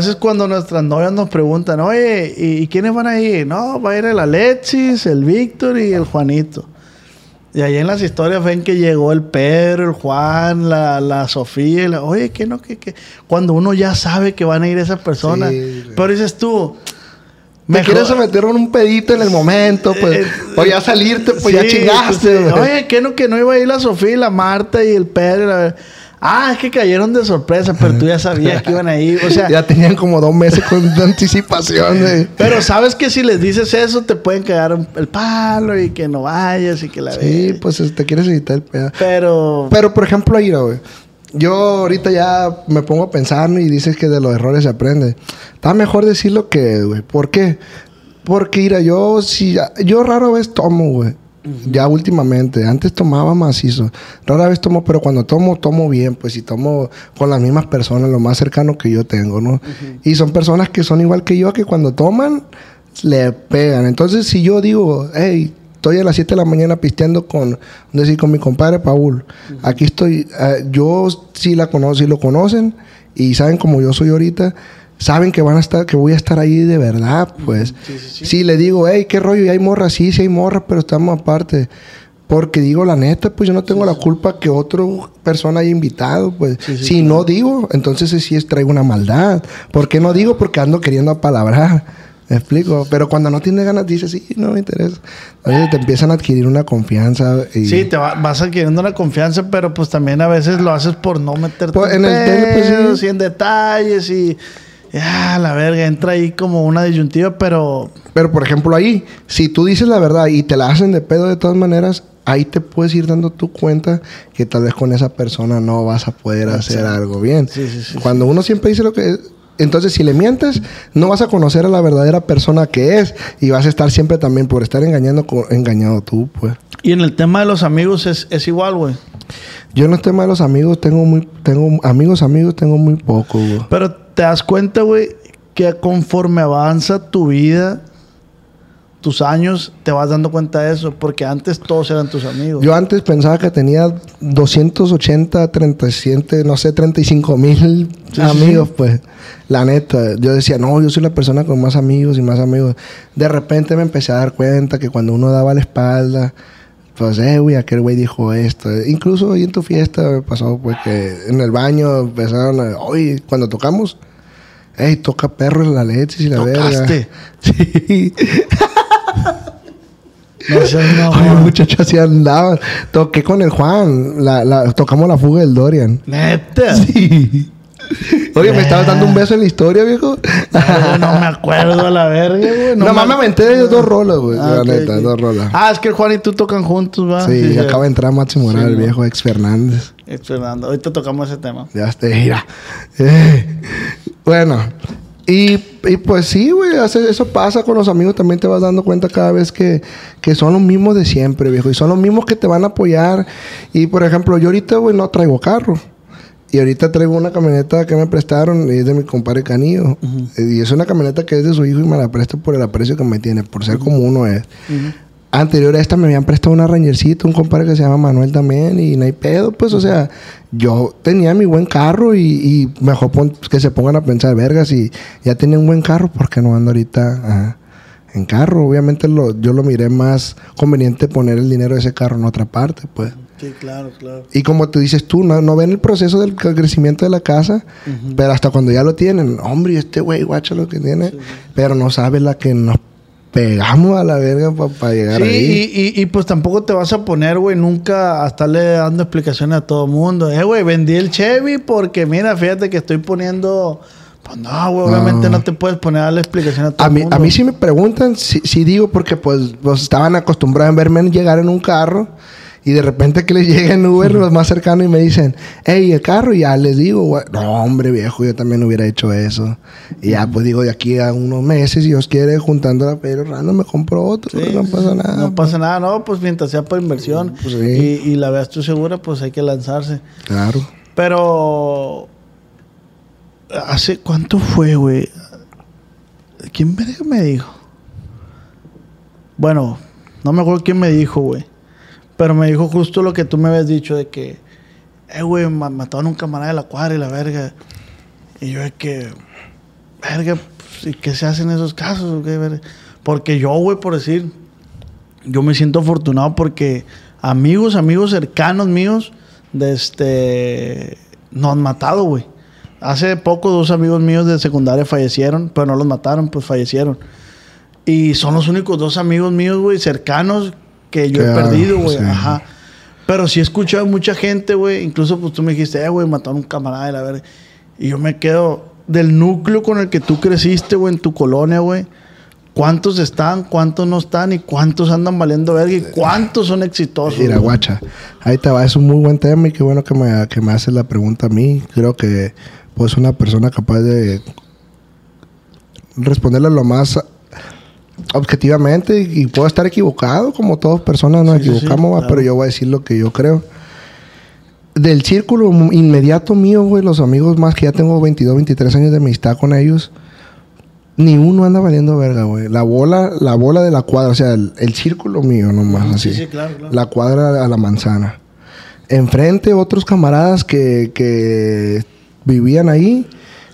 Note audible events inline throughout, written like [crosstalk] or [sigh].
veces cuando nuestras novias nos preguntan, oye, ¿y, quiénes van a ir? No, va a ir el Alexis, el Víctor y el Juanito. Y ahí en las historias ven que llegó el Pedro, el Juan, la, la Sofía. Y la, Oye, ¿qué no? ¿Qué, qué? Cuando uno ya sabe que van a ir esas personas. pero dices tú... Me quieres meter un pedito en el momento, pues. Eh, o ya salirte, pues ya chingaste. Pues, Oye, ¿qué no? Que no iba a ir la Sofía, la Marta y el Pedro. La... Ah, es que cayeron de sorpresa, pero tú ya sabías que iban a ir. O sea, [laughs] ya tenían como dos meses con [laughs] anticipación. Pero sabes que si les dices eso, te pueden cagar el palo y que no vayas y que la Sí, pues te quieres evitar el pedo. Pero. Pero, por ejemplo, ahí, güey. Yo ahorita ya me pongo a pensar y dices que de los errores se aprende. Está mejor decirlo que, güey. ¿Por qué? Porque, mira, yo si yo raro vez tomo, güey. Ya últimamente, antes tomaba macizo, rara vez tomo, pero cuando tomo, tomo bien, pues y tomo con las mismas personas, lo más cercano que yo tengo, ¿no? Y son personas que son igual que yo, que cuando toman, le pegan. Entonces, si yo digo, hey, estoy a las 7 de la mañana pisteando con, decir, con mi compadre Paul, aquí estoy, eh, yo sí la conozco, sí lo conocen y saben como yo soy ahorita, saben que van a estar, que voy a estar ahí de verdad, pues. Si le digo, hey, qué rollo, y hay morras, sí, sí hay morras, pero estamos aparte. Porque digo, la neta, pues yo no tengo la culpa que otra persona haya invitado, pues. si no digo, entonces sí es traigo una maldad. ¿Por qué no digo? Porque ando queriendo apalabrar. [laughs] ¿Me explico? Pero cuando no tienes ganas, dices, sí, no me interesa. Oye, te empiezan a adquirir una confianza. Y... Sí, te vas adquiriendo una confianza, pero pues también a veces lo haces por no meterte pues, en, el y en detalles y ya, la verga, entra ahí como una disyuntiva, pero... Pero, por ejemplo, ahí, si tú dices la verdad y te la hacen de pedo de todas maneras, ahí te puedes ir dando tu cuenta que tal vez con esa persona no vas a poder hacer algo bien. Sí, sí, sí, Cuando uno siempre dice lo que es... Entonces, si le mientes, no vas a conocer a la verdadera persona que es y vas a estar siempre también por estar engañando, engañado tú, pues. Y en el tema de los amigos es, es igual, güey. Yo en el tema de los amigos tengo muy, tengo amigos, amigos, tengo muy poco, güey. Pero te das cuenta, güey, que conforme avanza tu vida, tus años, te vas dando cuenta de eso, porque antes todos eran tus amigos. Yo antes pensaba que tenía 280, 37, no sé, 35 mil amigos, pues. La neta, yo decía, no, yo soy la persona con más amigos y más amigos. De repente me empecé a dar cuenta que cuando uno daba la espalda, pues, eh, güey, aquel güey dijo esto. Incluso hoy en tu fiesta me pasó, pues, que en el baño empezaron a, oye, cuando tocamos, ey, toca perro en la leche y la ¿Tocaste? [laughs] Sí. No sé, no. [laughs] Oye, muchachos así andaban. Toqué con el Juan. La, la, tocamos la fuga del Dorian. ¿Neta? Sí. Oye, me estabas dando un beso en la historia, viejo. No, me acuerdo a la verga, güey. No Nomás me aventé de dos rolas, güey. Ah, la neta, dos rolas. Ah, es que Juan y tú tocan juntos, ¿va? Sí, acaba de entrar Máximo Moral, el viejo ex Fernández. Ex Fernando. Ahorita tocamos ese tema. Ya está, mira. Eh, bueno. Y, y, pues sí, güey, eso pasa con los amigos. También te vas dando cuenta cada vez que, que son los mismos de siempre, viejo. Y son los mismos que te van a apoyar. Y por ejemplo, yo ahorita, güey, no traigo carro. Y ahorita traigo una camioneta que me prestaron y es de mi compadre Canillo. Y es una camioneta que es de su hijo y me la presta por el aprecio que me tiene, por ser como uno es. Anterior a esta me habían prestado una Rangercita, un compadre que se llama Manuel también, y no hay pedo, pues, o sea, yo tenía mi buen carro y, mejor que se pongan a pensar, vergas, y ya tenía un buen carro, ¿por qué no ando ahorita en carro? Obviamente lo, yo lo miré más conveniente poner el dinero de ese carro en otra parte, pues. Sí, claro, claro. Y como tú dices tú, no, no ven el proceso del crecimiento de la casa, pero hasta cuando ya lo tienen, hombre, este güey, guacha lo que tiene, pero no sabe la que nos pegamos a la verga para llegar ahí. Sí, y, y, pues tampoco te vas a poner, güey, nunca a estarle dando explicaciones a todo el mundo. Eh, güey, vendí el Chevy porque, mira, fíjate que estoy poniendo... Pues no, güey, obviamente no te puedes poner a darle explicación a todo el mundo. A mí sí me preguntan, si, digo, porque pues, pues estaban acostumbrados a verme llegar en un carro y de repente que les llega en Uber los más cercanos y me dicen, hey, el carro, y ya les digo, no, hombre, viejo, yo también hubiera hecho eso. Y ya, pues digo, de aquí a unos meses, si Dios quiere, juntando la pero random, me compro otro, no pasa nada. No pasa nada, no, pues mientras sea por inversión pues y, y, la veas tú segura, pues hay que lanzarse. Claro. Pero, ¿hace cuánto fue, güey? ¿Quién me dijo? Bueno, no me acuerdo quién me dijo, güey. Pero me dijo justo lo que tú me habías dicho de que, eh, güey, mataron a un camarada de la cuadra y la verga. Y yo es que, verga, pues, ¿y qué se hace en esos casos? Porque yo, güey, por decir, yo me siento afortunado porque amigos, amigos cercanos míos, de este, nos han matado, güey. Hace poco dos amigos míos de secundaria fallecieron, pero no los mataron, pues fallecieron. Y son los únicos dos amigos míos, güey, cercanos que yo he perdido, güey. sí. Ajá. Pero sí he escuchado a mucha gente, güey. Incluso pues tú me dijiste, eh, güey, mataron a un camarada de la verga. Y yo me quedo del núcleo con el que tú creciste, güey, en tu colonia, güey. ¿Cuántos están? ¿Cuántos no están? ¿Y cuántos andan valiendo verga? ¿Y cuántos son exitosos? Mira, güey? guacha. Ahí te va. Es un muy buen tema y qué bueno que me, que me haces la pregunta a mí. Creo que pues una persona capaz de responderle lo más objetivamente y, puedo estar equivocado, como todas personas nos Sí, sí, sí, equivocamos, claro. pero yo voy a decir lo que yo creo. Del círculo inmediato mío, güey, los amigos más que ya tengo 22, 23 años de amistad con ellos, ni uno anda valiendo verga, güey. La bola, la bola de la cuadra, o sea, el, el círculo mío nomás, así. sí, sí, claro, claro. La cuadra a la manzana. Enfrente otros camaradas que, que vivían ahí.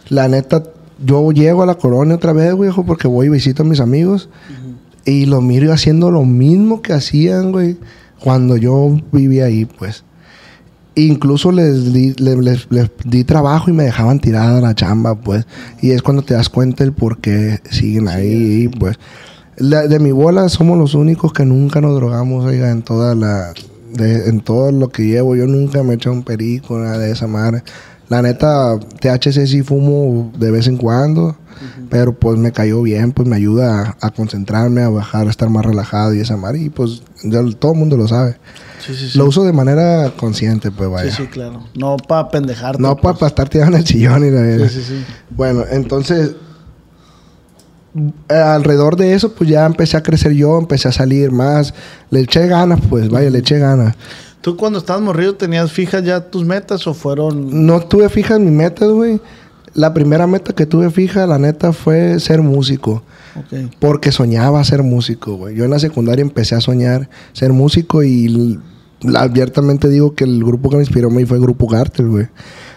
La neta, yo llego a la colonia otra vez, güey, porque voy y visito a mis amigos. Y lo miro haciendo lo mismo que hacían, güey, cuando yo vivía ahí, pues. Incluso les di, le- les, les di trabajo y me dejaban tirada la chamba, pues. Y es cuando te das cuenta el por qué siguen ahí, pues. La- de mi bola somos los únicos que nunca nos drogamos, oiga, en toda la... de- en todo lo que llevo. Yo nunca me he echado un perico, nada de esa madre. La neta, THC sí fumo de vez en cuando. Pero pues me cayó bien, pues me ayuda a, a concentrarme, a bajar, a estar más relajado y esa madre. Y pues ya todo el mundo lo sabe. Sí, sí, sí. Lo uso de manera consciente, pues vaya. Sí, sí, claro. No para pendejarte. No para pues. estar tirado en el sillón y la verga. Sí, sí, sí. Bueno, entonces, alrededor de eso, pues ya empecé a crecer yo, empecé a salir más. Le eché ganas, pues vaya, le eché ganas. ¿Tú cuando estabas morrido tenías fijas ya tus metas o fueron...? No tuve fijas mis metas, güey. La primera meta que tuve fija, la neta, fue ser músico. Porque soñaba ser músico, güey. Yo en la secundaria empecé a soñar ser músico y abiertamente digo que el grupo que me inspiró a mí fue Grupo Cartel, güey.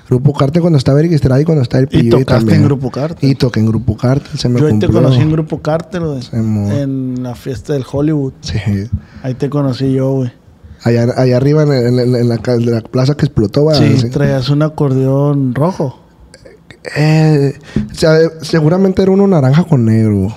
Grupo Cartel cuando estaba Eric Estrada y cuando estaba el Y Pillo tocaste también. en Grupo Cartel. Y toqué en Grupo Cartel, se me Yo ahí te cumplió. conocí en Grupo Cártel, güey. En la fiesta del Hollywood. Sí. Ahí te conocí yo, güey. Allá, allá arriba en, en- en- la, de plaza que explotó, va. Sí, Sí. traías un acordeón rojo. Eh, o sea, seguramente era uno naranja con negro.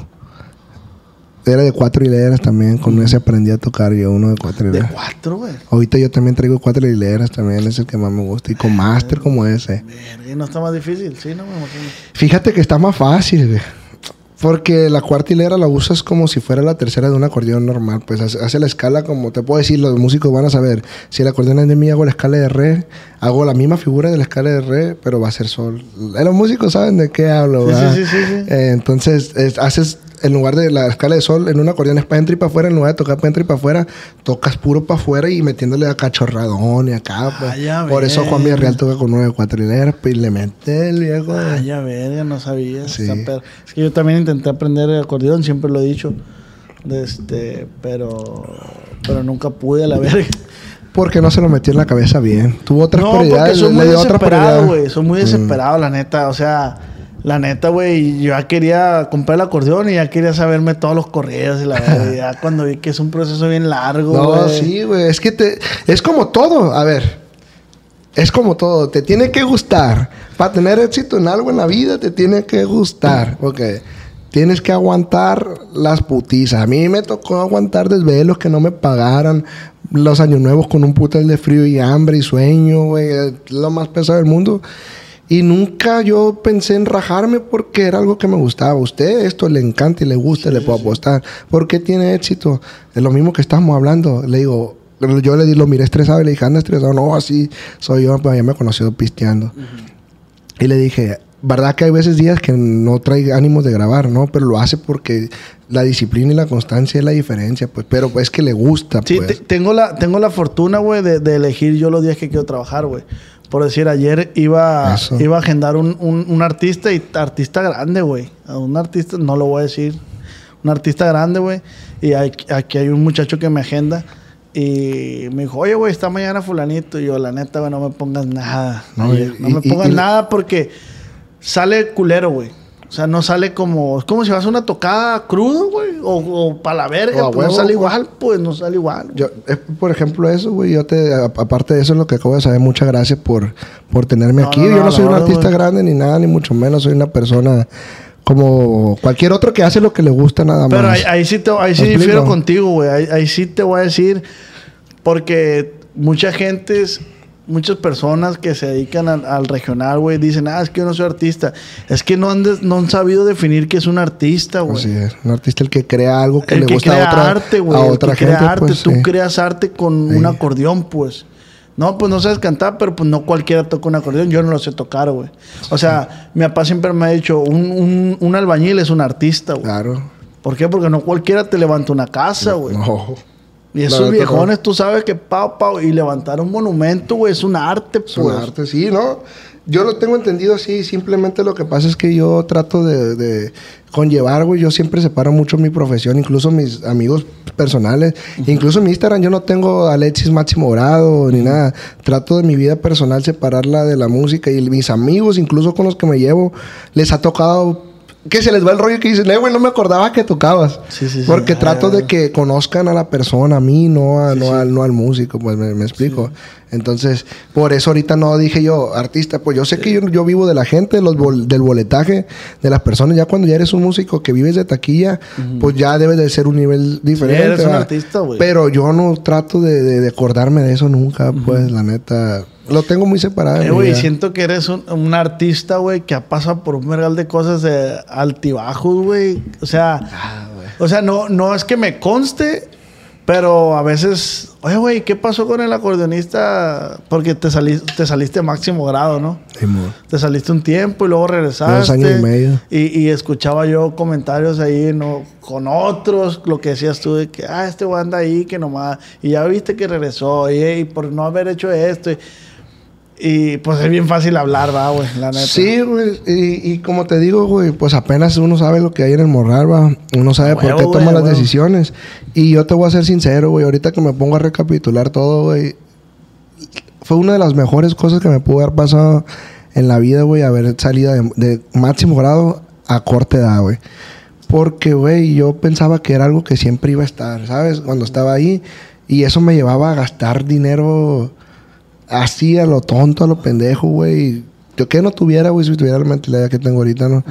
Era de cuatro hileras también. Con ese aprendí a tocar yo, uno de cuatro De hileras. cuatro, güey. Ahorita yo también traigo cuatro hileras también, es el que más me gusta. Y con máster como ese. Y no está más difícil, sí, no me imagino. Fíjate que está más fácil, güey. Porque la cuarta hilera la usas como si fuera la tercera de un acordeón normal. Pues hace, la escala como te puedo decir, los músicos van a saber. Si el acordeón es de mi, hago la escala de re. Hago la misma figura de la escala de re, pero va a ser sol. Eh, Los músicos saben de qué hablo, ¿verdad? sí, sí, sí, sí. Eh, entonces, es- haces en lugar de la escala de sol, en un acordeón es para adentro y para afuera. En lugar de tocar para adentro y para afuera, tocas puro para afuera y metiéndole a cachorradón y acá. pues. Ah, Por eso Juan. Villarreal toca con nueve pues, y le mete el viejo. Ah, ya verga, no sabía. Sí. Es que yo también intenté aprender el acordeón, siempre lo he dicho. Este, pero pero nunca pude a la verga. Porque no se lo metió en la cabeza bien. Tuvo otras no, prioridades. le muy dio otra desesperado, prioridad. güey. Soy muy Mm. desesperado, la neta. O sea, la neta, güey, yo ya quería comprar el acordeón y ya quería saberme todos los corridos y la [laughs] verdad. ya cuando vi que es un proceso bien largo, No, sí, güey. Es que te... Es como todo. A ver. Es como todo. Te tiene que gustar. Para tener éxito en algo en la vida, te tiene que gustar. Porque tienes que aguantar las putizas. A mí me tocó aguantar desvelos que no me pagaran. Los años nuevos con un putal de frío y hambre y sueño, güey. Lo más pesado del mundo. Y nunca yo pensé en rajarme porque era algo que me gustaba. A usted esto le encanta y le gusta, le puedo apostar. ¿Por qué tiene éxito? Es lo mismo que estamos hablando. Le digo, yo le di, lo miré estresado y le dije, anda estresado. No, así soy yo, pues ya me conoció pisteando. Y le dije, verdad que hay veces días que no trae ánimos de grabar, ¿no? Pero lo hace porque la disciplina y la constancia es la diferencia, pues. Pero es que le gusta, Sí, pues. te- tengo, la, tengo la fortuna, güey, de, de elegir yo los días que quiero trabajar, güey. Por decir, ayer iba, Eso. iba a agendar un, un- un artista y artista grande, güey. A Un artista, no lo voy a decir. Un artista grande, güey. Y hay- aquí hay un muchacho que me agenda. Y me dijo, oye, güey, está mañana fulanito. Y yo, la neta, güey, no me pongas nada. No, ayer. y- No me y- pongas y- nada porque sale culero, güey. O sea, no sale como. Es como si vas a una tocada crudo, güey. O, o para la verga. Pues no sale igual, pues no sale igual. Yo, eh, por ejemplo, eso, güey, yo te, a- aparte de eso, lo que acabo de saber, muchas gracias por, por tenerme No, aquí. no, yo no soy un artista grande ni nada, ni mucho menos. Soy una persona como cualquier otro que hace lo que le gusta nada Pero más. ahí, ahí sí, te, ahí sí ¿Me difiero contigo, güey. Ahí, ahí sí te voy a decir. Porque mucha gente, muchas personas que se dedican al, al regional, güey, dicen, ah, es que yo no soy artista. Es que no han, no han sabido definir qué es un artista, güey. Así es, un artista el que crea algo que el le que gusta crea a otra, arte, güey. a el otra que gente. crea arte. pues, Tú sí. creas arte con Sí. un acordeón, pues. No, pues no sabes cantar, pero pues no cualquiera toca un acordeón. Yo no lo sé tocar, güey. O sea, mi papá siempre me ha dicho, un, un, un albañil es un artista, güey. Claro. ¿Por qué? Porque no cualquiera te levanta una casa, güey. No. Y esos viejones, tú sabes que pau, pau, y levantar un monumento, güey, es un arte, pues. Es un arte, sí, ¿no? Yo lo tengo entendido así, simplemente lo que pasa es que yo trato de, de conllevar, güey, yo siempre separo mucho mi profesión, incluso mis amigos personales, incluso en mi Instagram yo no tengo Alexis Máximo Grado ni nada, trato de mi vida personal separarla de la música y mis amigos, incluso con los que me llevo, les ha tocado que se les va el rollo que dicen, eh, güey, no me acordaba que tocabas. Sí, sí, sí. Porque Ah, trato de que conozcan a la persona, a mí, no, a- no, Al, no al músico, pues me, me explico. Entonces, por eso ahorita no dije yo, artista, pues yo sé que yo, yo vivo de la gente, los bol- del boletaje, de las personas. Ya cuando ya eres un músico que vives de taquilla, pues ya debe de ser un nivel diferente. eres un artista, güey. Pero yo no trato de, de- de acordarme de eso nunca, pues la neta. Lo tengo muy separado. Eh, güey, vida. siento que eres un, un artista, güey, que ha pasado por un vergal de cosas de altibajos, güey. O sea, Ah, o sea, no, no es que me conste, pero a veces, oye, güey, ¿qué pasó con el acordeonista? Porque te, saliste te saliste máximo grado, ¿no? Te saliste un tiempo y luego regresaste. Dos años y medio. Y, y escuchaba yo comentarios ahí ¿no? con otros, lo que decías tú de que, ah, este güey anda ahí, que nomás, y ya viste que regresó, y, y por no haber hecho esto. Y, y, pues es bien fácil hablar, va, güey, la neta. Sí, güey. Y, y como te digo, güey, pues apenas uno sabe lo que hay en el morral, va. Uno sabe por qué güey, toma las decisiones. Y yo te voy a ser sincero, güey. Ahorita que me pongo a recapitular todo, güey. Fue una de las mejores cosas que me pudo haber pasado en la vida, güey. Haber salido de, de máximo grado a corta edad, güey. Porque, güey, yo pensaba que era algo que siempre iba a estar, ¿sabes? Cuando estaba ahí. Y eso me llevaba a gastar dinero así a lo tonto, a lo pendejo, güey. Yo que no tuviera, güey, si tuviera la mentalidad que tengo ahorita, ¿no?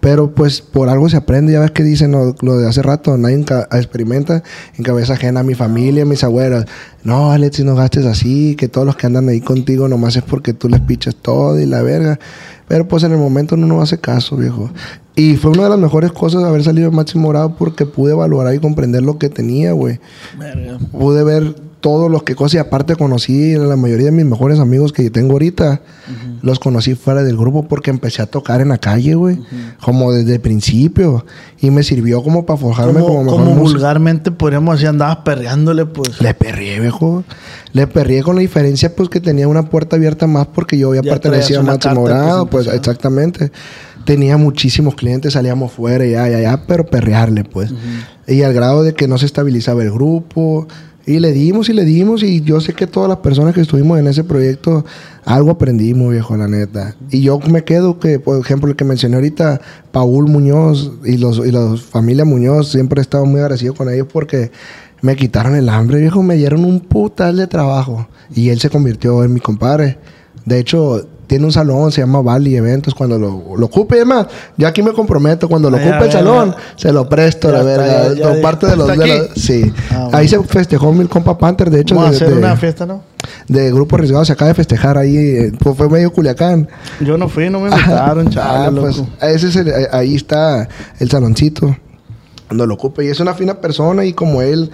Pero pues por algo se aprende, ya ves que dicen lo, lo de hace rato, nadie experimenta en cabeza ajena a mi familia, a mis abuelos. No, Alex, si no gastes así, que todos los que andan ahí contigo nomás es porque tú les pichas todo y la verga. Pero pues en el momento uno no hace caso, viejo. Y fue una de las mejores cosas haber salido de máximo grado porque pude valorar y comprender lo que tenía, güey pude ver todos los que cosas y aparte conocí la mayoría de mis mejores amigos que tengo ahorita los conocí fuera del grupo porque empecé a tocar en la calle güey como desde el principio y me sirvió como para forjarme como, mejor como vulgarmente podríamos decir, andabas perreándole, pues. le perrié viejo le perrié con la diferencia pues que tenía una puerta abierta más porque yo ya, Ya pertenecía a máximo grado pues presentación. exactamente. Tenía muchísimos clientes salíamos fuera y ya ya ya pero perrearle pues. Y al grado de que no se estabilizaba el grupo y le dimos y le dimos y yo sé que todas las personas que estuvimos en ese proyecto algo aprendimos viejo la neta. Y yo me quedo que por ejemplo el que mencioné ahorita Paul Muñoz y los y la familia Muñoz siempre he estado muy agradecido con ellos porque me quitaron el hambre viejo me dieron un putal de trabajo. Y él se convirtió en mi compadre. De hecho tiene un salón, se llama Bali Eventos. Cuando lo, lo ocupe, y demás, yo aquí me comprometo. Cuando lo Ah, ocupe el salón, se lo presto, Ya la verga. ya, ya, Por ya. parte de los. ¿Está de sí. Ah, Ahí se festejó mi compa Panther. De hecho, Vamos a de, hacer de- una fiesta, ¿no? de Grupo Arriesgado se acaba de festejar ahí. pues fue medio Culiacán. Yo no fui, no me [laughs] invitaron, Ah, chaval, pues, loco. ese es el- eh, ahí está el saloncito. Cuando lo ocupe. Y es una fina persona. Y como él,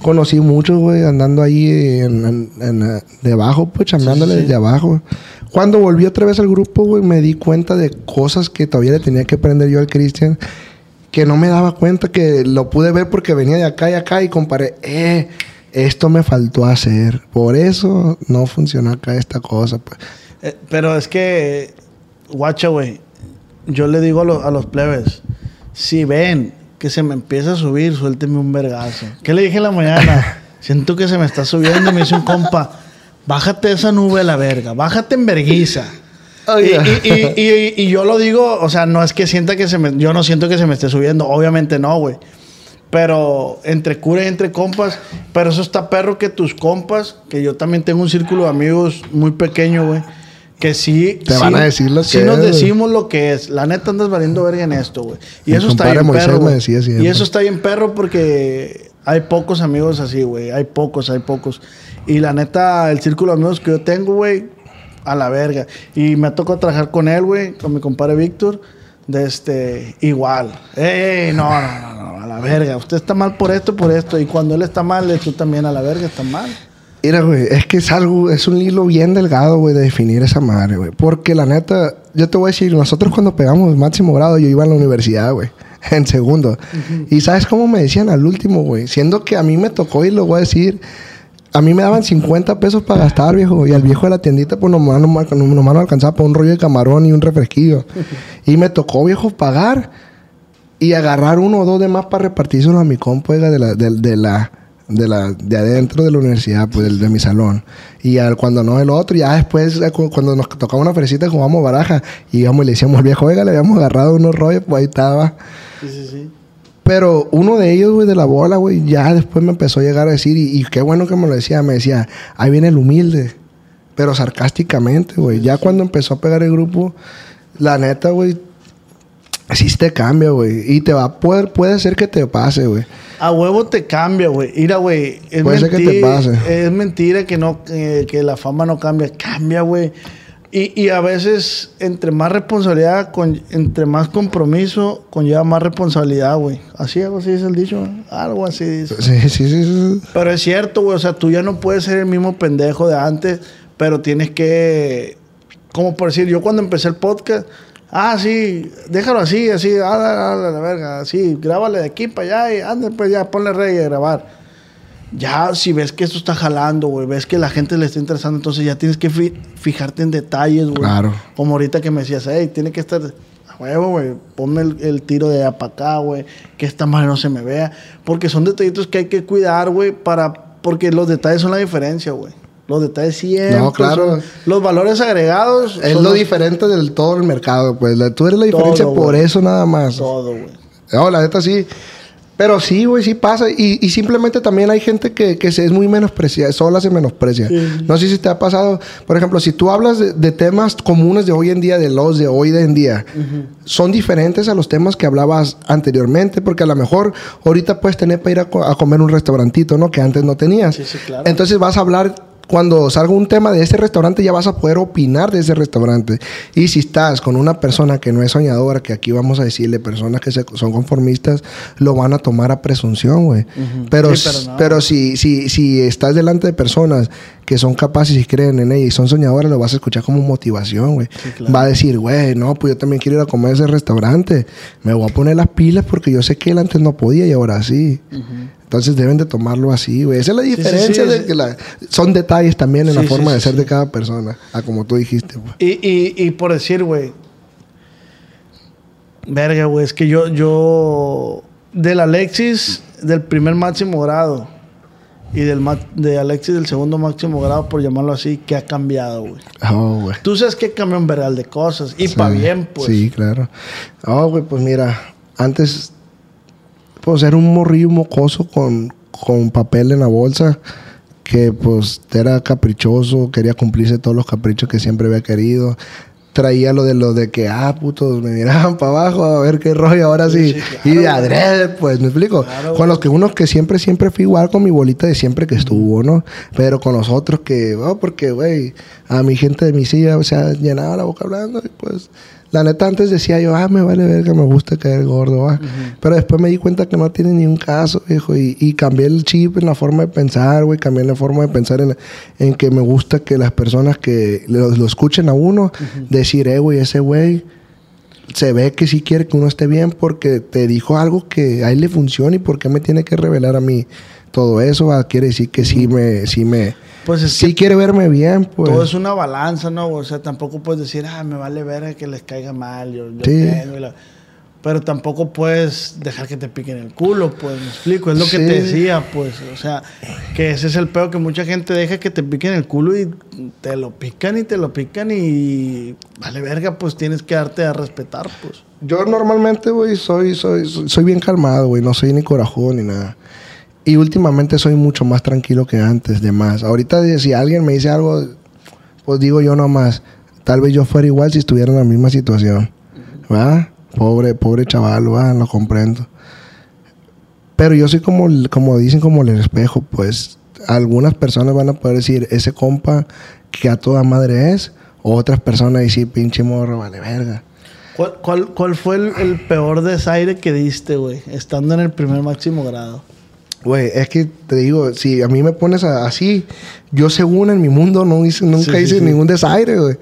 conocí mucho, güey, andando ahí en, en- en, eh, debajo, pues chambeándole sí. desde abajo. Cuando volví otra vez al grupo, güey, me di cuenta de cosas que todavía le tenía que aprender yo al Cristian. Que no me daba cuenta que lo pude ver porque venía de acá y acá y comparé, eh, esto me faltó hacer. Por eso no funcionó acá esta cosa, pues. Eh, pero es que, guacha, güey. Yo le digo a, los- a los plebes: si ven que se me empieza a subir, suélteme un vergazo. ¿Qué le dije en la mañana? [laughs] Siento que se me está subiendo me dice un compa: bájate esa nube a la verga, bájate en verguiza. Y, y- y- y yo lo digo, o sea, no es que sienta que se me... Yo no siento que se me esté subiendo. Obviamente no, güey. Pero entre cura y entre compas. Pero eso está perro que tus compas, que yo también tengo un círculo de amigos muy pequeño, güey. Que sí... Te sí- van a decir lo sí que nos es, decimos lo que es. La neta andas valiendo verga en esto, güey. Y Mi eso está bien perro, me decía. Y eso está bien perro porque hay pocos amigos así, güey. Hay pocos, hay pocos. Y la neta, el círculo de amigos que yo tengo, güey, a la verga. Y me tocado trabajar con él, güey, con mi compadre Víctor. De este, igual. Ey, no, no, no, no, a la verga. Usted está mal por esto, por esto. Y cuando él está mal, tú también a la verga estás mal. Mira, güey, es que es algo, es un hilo bien delgado, güey, de definir esa madre, güey. Porque la neta, yo te voy a decir, nosotros cuando pegamos máximo grado, yo iba a la universidad, güey, [laughs] en segundo. Y ¿sabes cómo me decían al último, güey? Siendo que a mí me tocó, y lo voy a decir, a mí me daban 50 pesos para gastar, viejo. Y al viejo de la tiendita, pues nomás, nomás, nomás no alcanzaba para un rollo de camarón y un refresquillo. y me tocó, viejo, pagar y agarrar uno o dos de más para repartírselo a mi compa, de la, de, de la, de la, de adentro de la universidad, pues, del- de, mi salón. Y al, cuando no el otro, ya después, eh, cu- cuando nos tocaba una fresita, jugábamos baraja. Y íbamos y le decíamos al viejo, oiga, le habíamos agarrado unos rollos, pues ahí estaba. Sí, sí, sí. Pero uno de ellos, güey, de la bola, güey, ya después me empezó a llegar a decir, y, y qué bueno que me lo decía, me decía, ahí viene el humilde, pero sarcásticamente, güey. Ya cuando empezó a pegar el grupo, la neta, güey, sí te cambia, güey. Y te va a poder, puede ser que te pase, güey. A huevo te cambia, güey. Mira, güey. Puede ser que te pase. es mentira que, no, que, que la fama no cambia. Cambia, güey. Y, y a veces, entre más responsabilidad, con, entre más compromiso, conlleva más responsabilidad, güey. Así, algo así dice el dicho. Algo así dice. Sí, sí, sí. sí. Pero es cierto, güey. O sea, tú ya no puedes ser el mismo pendejo de antes, pero tienes que. Como por decir, yo cuando empecé el podcast. Ah, sí, déjalo así, así, ah, ah, ah, la verga, así, grábale de aquí para allá y anda, pues ya, ponle rey a grabar. Ya, si ves que esto está jalando, güey, ves que la gente le está interesando, entonces ya tienes que fi- fijarte en detalles, güey. Claro. Como ahorita que me decías, hey, tiene que estar a huevo, güey. Ponme el, el tiro de allá para acá, güey. Que esta madre no se me vea. Porque son detallitos que hay que cuidar, güey, para... Porque los detalles son la diferencia, güey. Los detalles siempre No, claro. son- Los valores agregados Es lo los- diferente del todo el mercado, pues. La- tú eres la diferencia Todo, por güey. eso nada más. Todo, güey. No, la neta sí. Pero sí, güey, sí pasa. Y, y simplemente también hay gente que, que se es muy menospreciada, sola se menosprecia. Sí. No sé si te ha pasado. Por ejemplo, si tú hablas de, de temas comunes de hoy en día, de los de hoy en día, son diferentes a los temas que hablabas anteriormente, porque a lo mejor ahorita puedes tener para ir a, a comer un restaurantito, ¿no? Que antes no tenías. Sí, sí, claro. Entonces vas a hablar. Cuando salga un tema de ese restaurante, ya vas a poder opinar de ese restaurante. Y si estás con una persona que no es soñadora, que aquí vamos a decirle personas que se- son conformistas, lo van a tomar a presunción, güey. pero, Sí, pero s- no. pero si, si, si estás delante de personas que son capaces y creen en ella y son soñadoras, lo vas a escuchar como motivación, güey. Sí, claro. Va a decir, güey, no, pues yo también quiero ir a comer a ese restaurante. Me voy a poner las pilas porque yo sé que él antes no podía y ahora sí. Entonces deben de tomarlo así, güey. Esa es la sí, diferencia sí, de que la... Son detalles también en la forma de ser de cada persona. A como tú dijiste, güey. Y, y, y por decir, güey. Verga, güey. Es que yo, yo. Del Alexis del primer máximo grado. Y del ma- de Alexis del segundo máximo grado, por llamarlo así, que ha cambiado, güey. Oh, güey. Tú sabes que cambió un vergal de cosas. Y para bien, pues. Sí, claro. Oh, güey, pues mira, antes, pues era un morrillo mocoso con, con papel en la bolsa que pues era caprichoso, quería cumplirse todos los caprichos que siempre había querido. Traía lo de lo de que, ah, putos, me miraban para abajo a ver qué rollo, ahora sí. Sí, sí, claro, y de adrede, pues, ¿me explico? Claro, con los que unos que siempre, siempre fui igual con mi bolita de siempre que estuvo, ¿no? Pero con los otros que, oh, porque, güey, a mi gente de mi silla, o sea, llenaba la boca hablando y pues, la neta antes decía yo, ah, me vale ver que me gusta caer gordo, va. Pero después me di cuenta que no tiene ni un caso, viejo, y, y cambié el chip en la forma de pensar, güey, cambié la forma de pensar en, en que me gusta que las personas que lo, lo escuchen a uno, decir, eh, güey, ese güey se ve que sí quiere que uno esté bien porque te dijo algo que a él le funciona y por qué me tiene que revelar a mí todo eso, va? quiere decir que sí me, sí me, Pues es sí que quiere verme bien, pues. todo es una balanza, ¿no? O sea, tampoco puedes decir, ah, me vale ver que les caiga mal. Yo, yo Sí. tengo y la-". Pero tampoco puedes dejar que te piquen el culo, pues, me explico. Es lo que te decía, pues. O sea, que ese es el peor que mucha gente deja que te piquen el culo y te lo pican y te lo pican y... Vale, verga, pues tienes que darte a respetar, pues. Yo normalmente, güey, soy, soy, soy, soy bien calmado, güey. No soy ni corajudo ni nada. Y últimamente soy mucho más tranquilo que antes, de más. Ahorita si alguien me dice algo, pues digo yo nomás. Tal vez yo fuera igual si estuviera en la misma situación. ¿Va? Pobre, pobre chaval, va, lo comprendo. Pero yo soy como, como dicen, como el espejo, pues. Algunas personas van a poder decir, ese compa que a toda madre es. O otras personas decir, pinche morro, vale verga. ¿Cuál, cuál, cuál fue el, el peor desaire que diste, güey? Estando en el primer máximo grado. Güey, es que te digo, si a mí me pones a- así, yo según en mi mundo no hice, nunca Sí, sí, hice sí. ningún desaire, güey.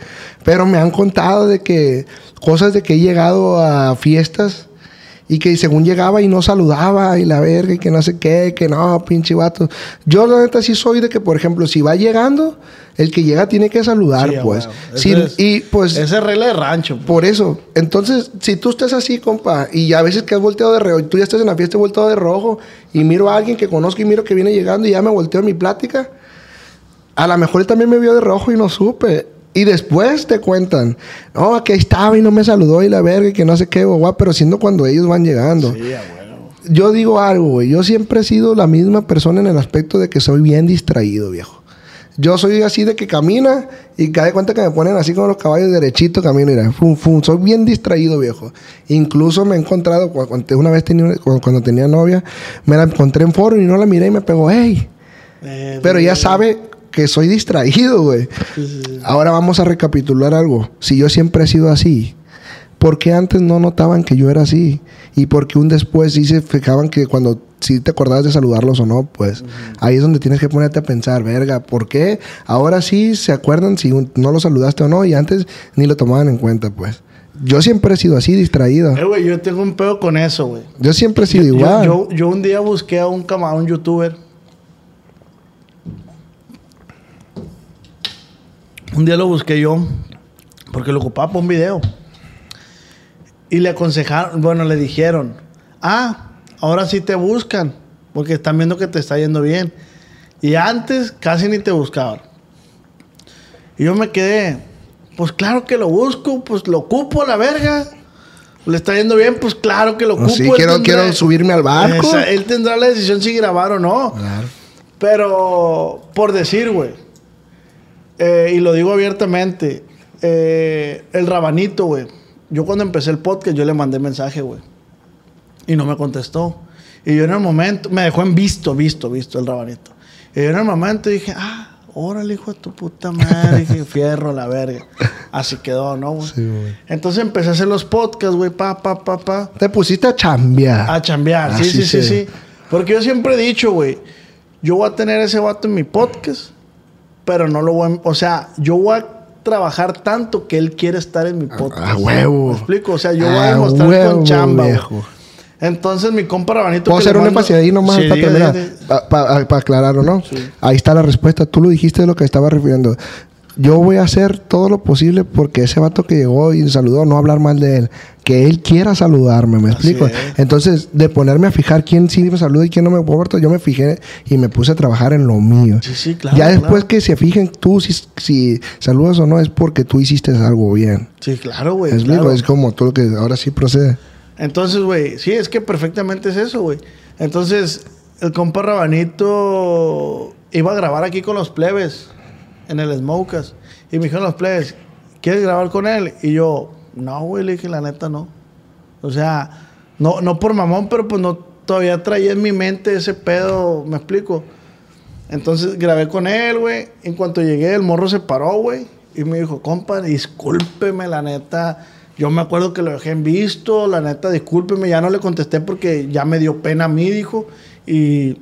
Pero me han contado de que cosas de que he llegado a fiestas y que según llegaba y no saludaba y la verga y que no sé qué, que no, pinche vato. Yo la neta sí soy de que, por ejemplo, si va llegando, el que llega tiene que saludar, Sí, pues. Sí, es- y pues... Esa es regla de rancho. pues. Por eso, entonces, si tú estás así, compa, y a veces que has volteado de reojo, tú ya estás en la fiesta y volteado de rojo, y miro a alguien que conozco y miro que viene llegando y ya me volteo en mi plática, a lo mejor él también me vio de rojo y no supe. Y después te cuentan, no, que estaba y no me saludó y la verga y que no sé qué, guau, pero siendo cuando ellos van llegando. Sí. Yo digo algo, güey, yo siempre he sido la misma persona en el aspecto de que soy bien distraído, viejo. Yo soy así de que camina y cada cuenta que me ponen así como los caballos derechito camino y fum, fum. Soy bien distraído, viejo. Incluso me he encontrado, cu- cuando, una vez tenía, cu- cuando tenía novia, me la encontré en foro y no la miré y me pegó, hey. Eh, Pero ya sabe que soy distraído, güey. sí, sí, sí. Ahora vamos a recapitular algo. Si yo siempre he sido así, ¿por qué antes no notaban que yo era así? Y por qué un después sí se fijaban que cuando sí te acordabas de saludarlos o no, pues ahí es donde tienes que ponerte a pensar, verga, ¿por qué? Ahora sí se acuerdan si un- no lo saludaste o no y antes ni lo tomaban en cuenta, pues. Yo siempre he sido así, distraído. Eh, güey, yo tengo un pedo con eso, güey. Yo siempre he sido Yo, igual. yo, yo un día busqué a un camarón, un youtuber. Un día lo busqué yo porque lo ocupaba para un video. Y le aconsejaron, bueno, le dijeron, ah, ahora sí te buscan porque están viendo que te está yendo bien. Y antes casi ni te buscaban. Y yo me quedé, pues claro que lo busco, pues lo ocupo a la verga. Le está yendo bien, pues claro que lo ocupo. Sí, él quiero, tendrá- quiero subirme al barco. Esa- él tendrá la decisión si grabar o no. Claro. Pero, por decir, güey, eh, y lo digo abiertamente, eh, el rabanito, güey, yo cuando empecé el podcast, yo le mandé mensaje, güey, y no me contestó. Y yo en el momento, me dejó en visto, visto, visto el rabanito. Y yo en el momento dije, ah, órale, hijo de tu puta madre, dije, [laughs] fierro, la verga. Así quedó, ¿no, güey? Sí, güey. Entonces empecé a hacer los podcasts, güey, pa, pa, pa, pa. Te pusiste a chambear. A chambear, sí, Así sí, sí, sí. Porque yo siempre he dicho, güey, yo voy a tener ese vato en mi podcast, pero no lo voy a... O sea, yo voy a trabajar tanto que él quiere estar en mi podcast. a huevo. ¿Me explico? O sea, yo voy a A demostrar huevo, con chamba, viejo. Entonces, mi compa Rabanito... Puedo hacer un mando- énfasis ahí nomás Sí, para terminar, para aclararlo, ¿no? Sí. Ahí está la respuesta. Tú lo dijiste de lo que estaba refiriendo. Yo voy a hacer todo lo posible porque ese vato que llegó y saludó, no hablar mal de él. Que él quiera saludarme, ¿me Así explico? es. Entonces, de ponerme a fijar quién sí me saluda y quién no me porta, yo me fijé y me puse a trabajar en lo mío. Sí, sí, claro, ya después claro. que se fijen tú si, si saludas o no, es porque tú hiciste algo bien. Sí, claro, güey. ¿Me explico? claro. Es como todo lo que ahora sí procede. Entonces, güey, sí, es que perfectamente es eso, güey. Entonces, el compa Rabanito iba a grabar aquí con los plebes en el Smokas. Y me dijeron los plebes, ¿quieres grabar con él? Y yo, no, güey, le dije, la neta, no. O sea, no, no por mamón, pero pues no, todavía traía en mi mente ese pedo, ¿me explico? Entonces grabé con él, güey. En cuanto llegué, el morro se paró, güey. Y me dijo, compa, discúlpeme, la neta. Yo me acuerdo que lo dejé en visto, la neta, discúlpeme. Ya no le contesté porque ya me dio pena a mí, dijo. Y,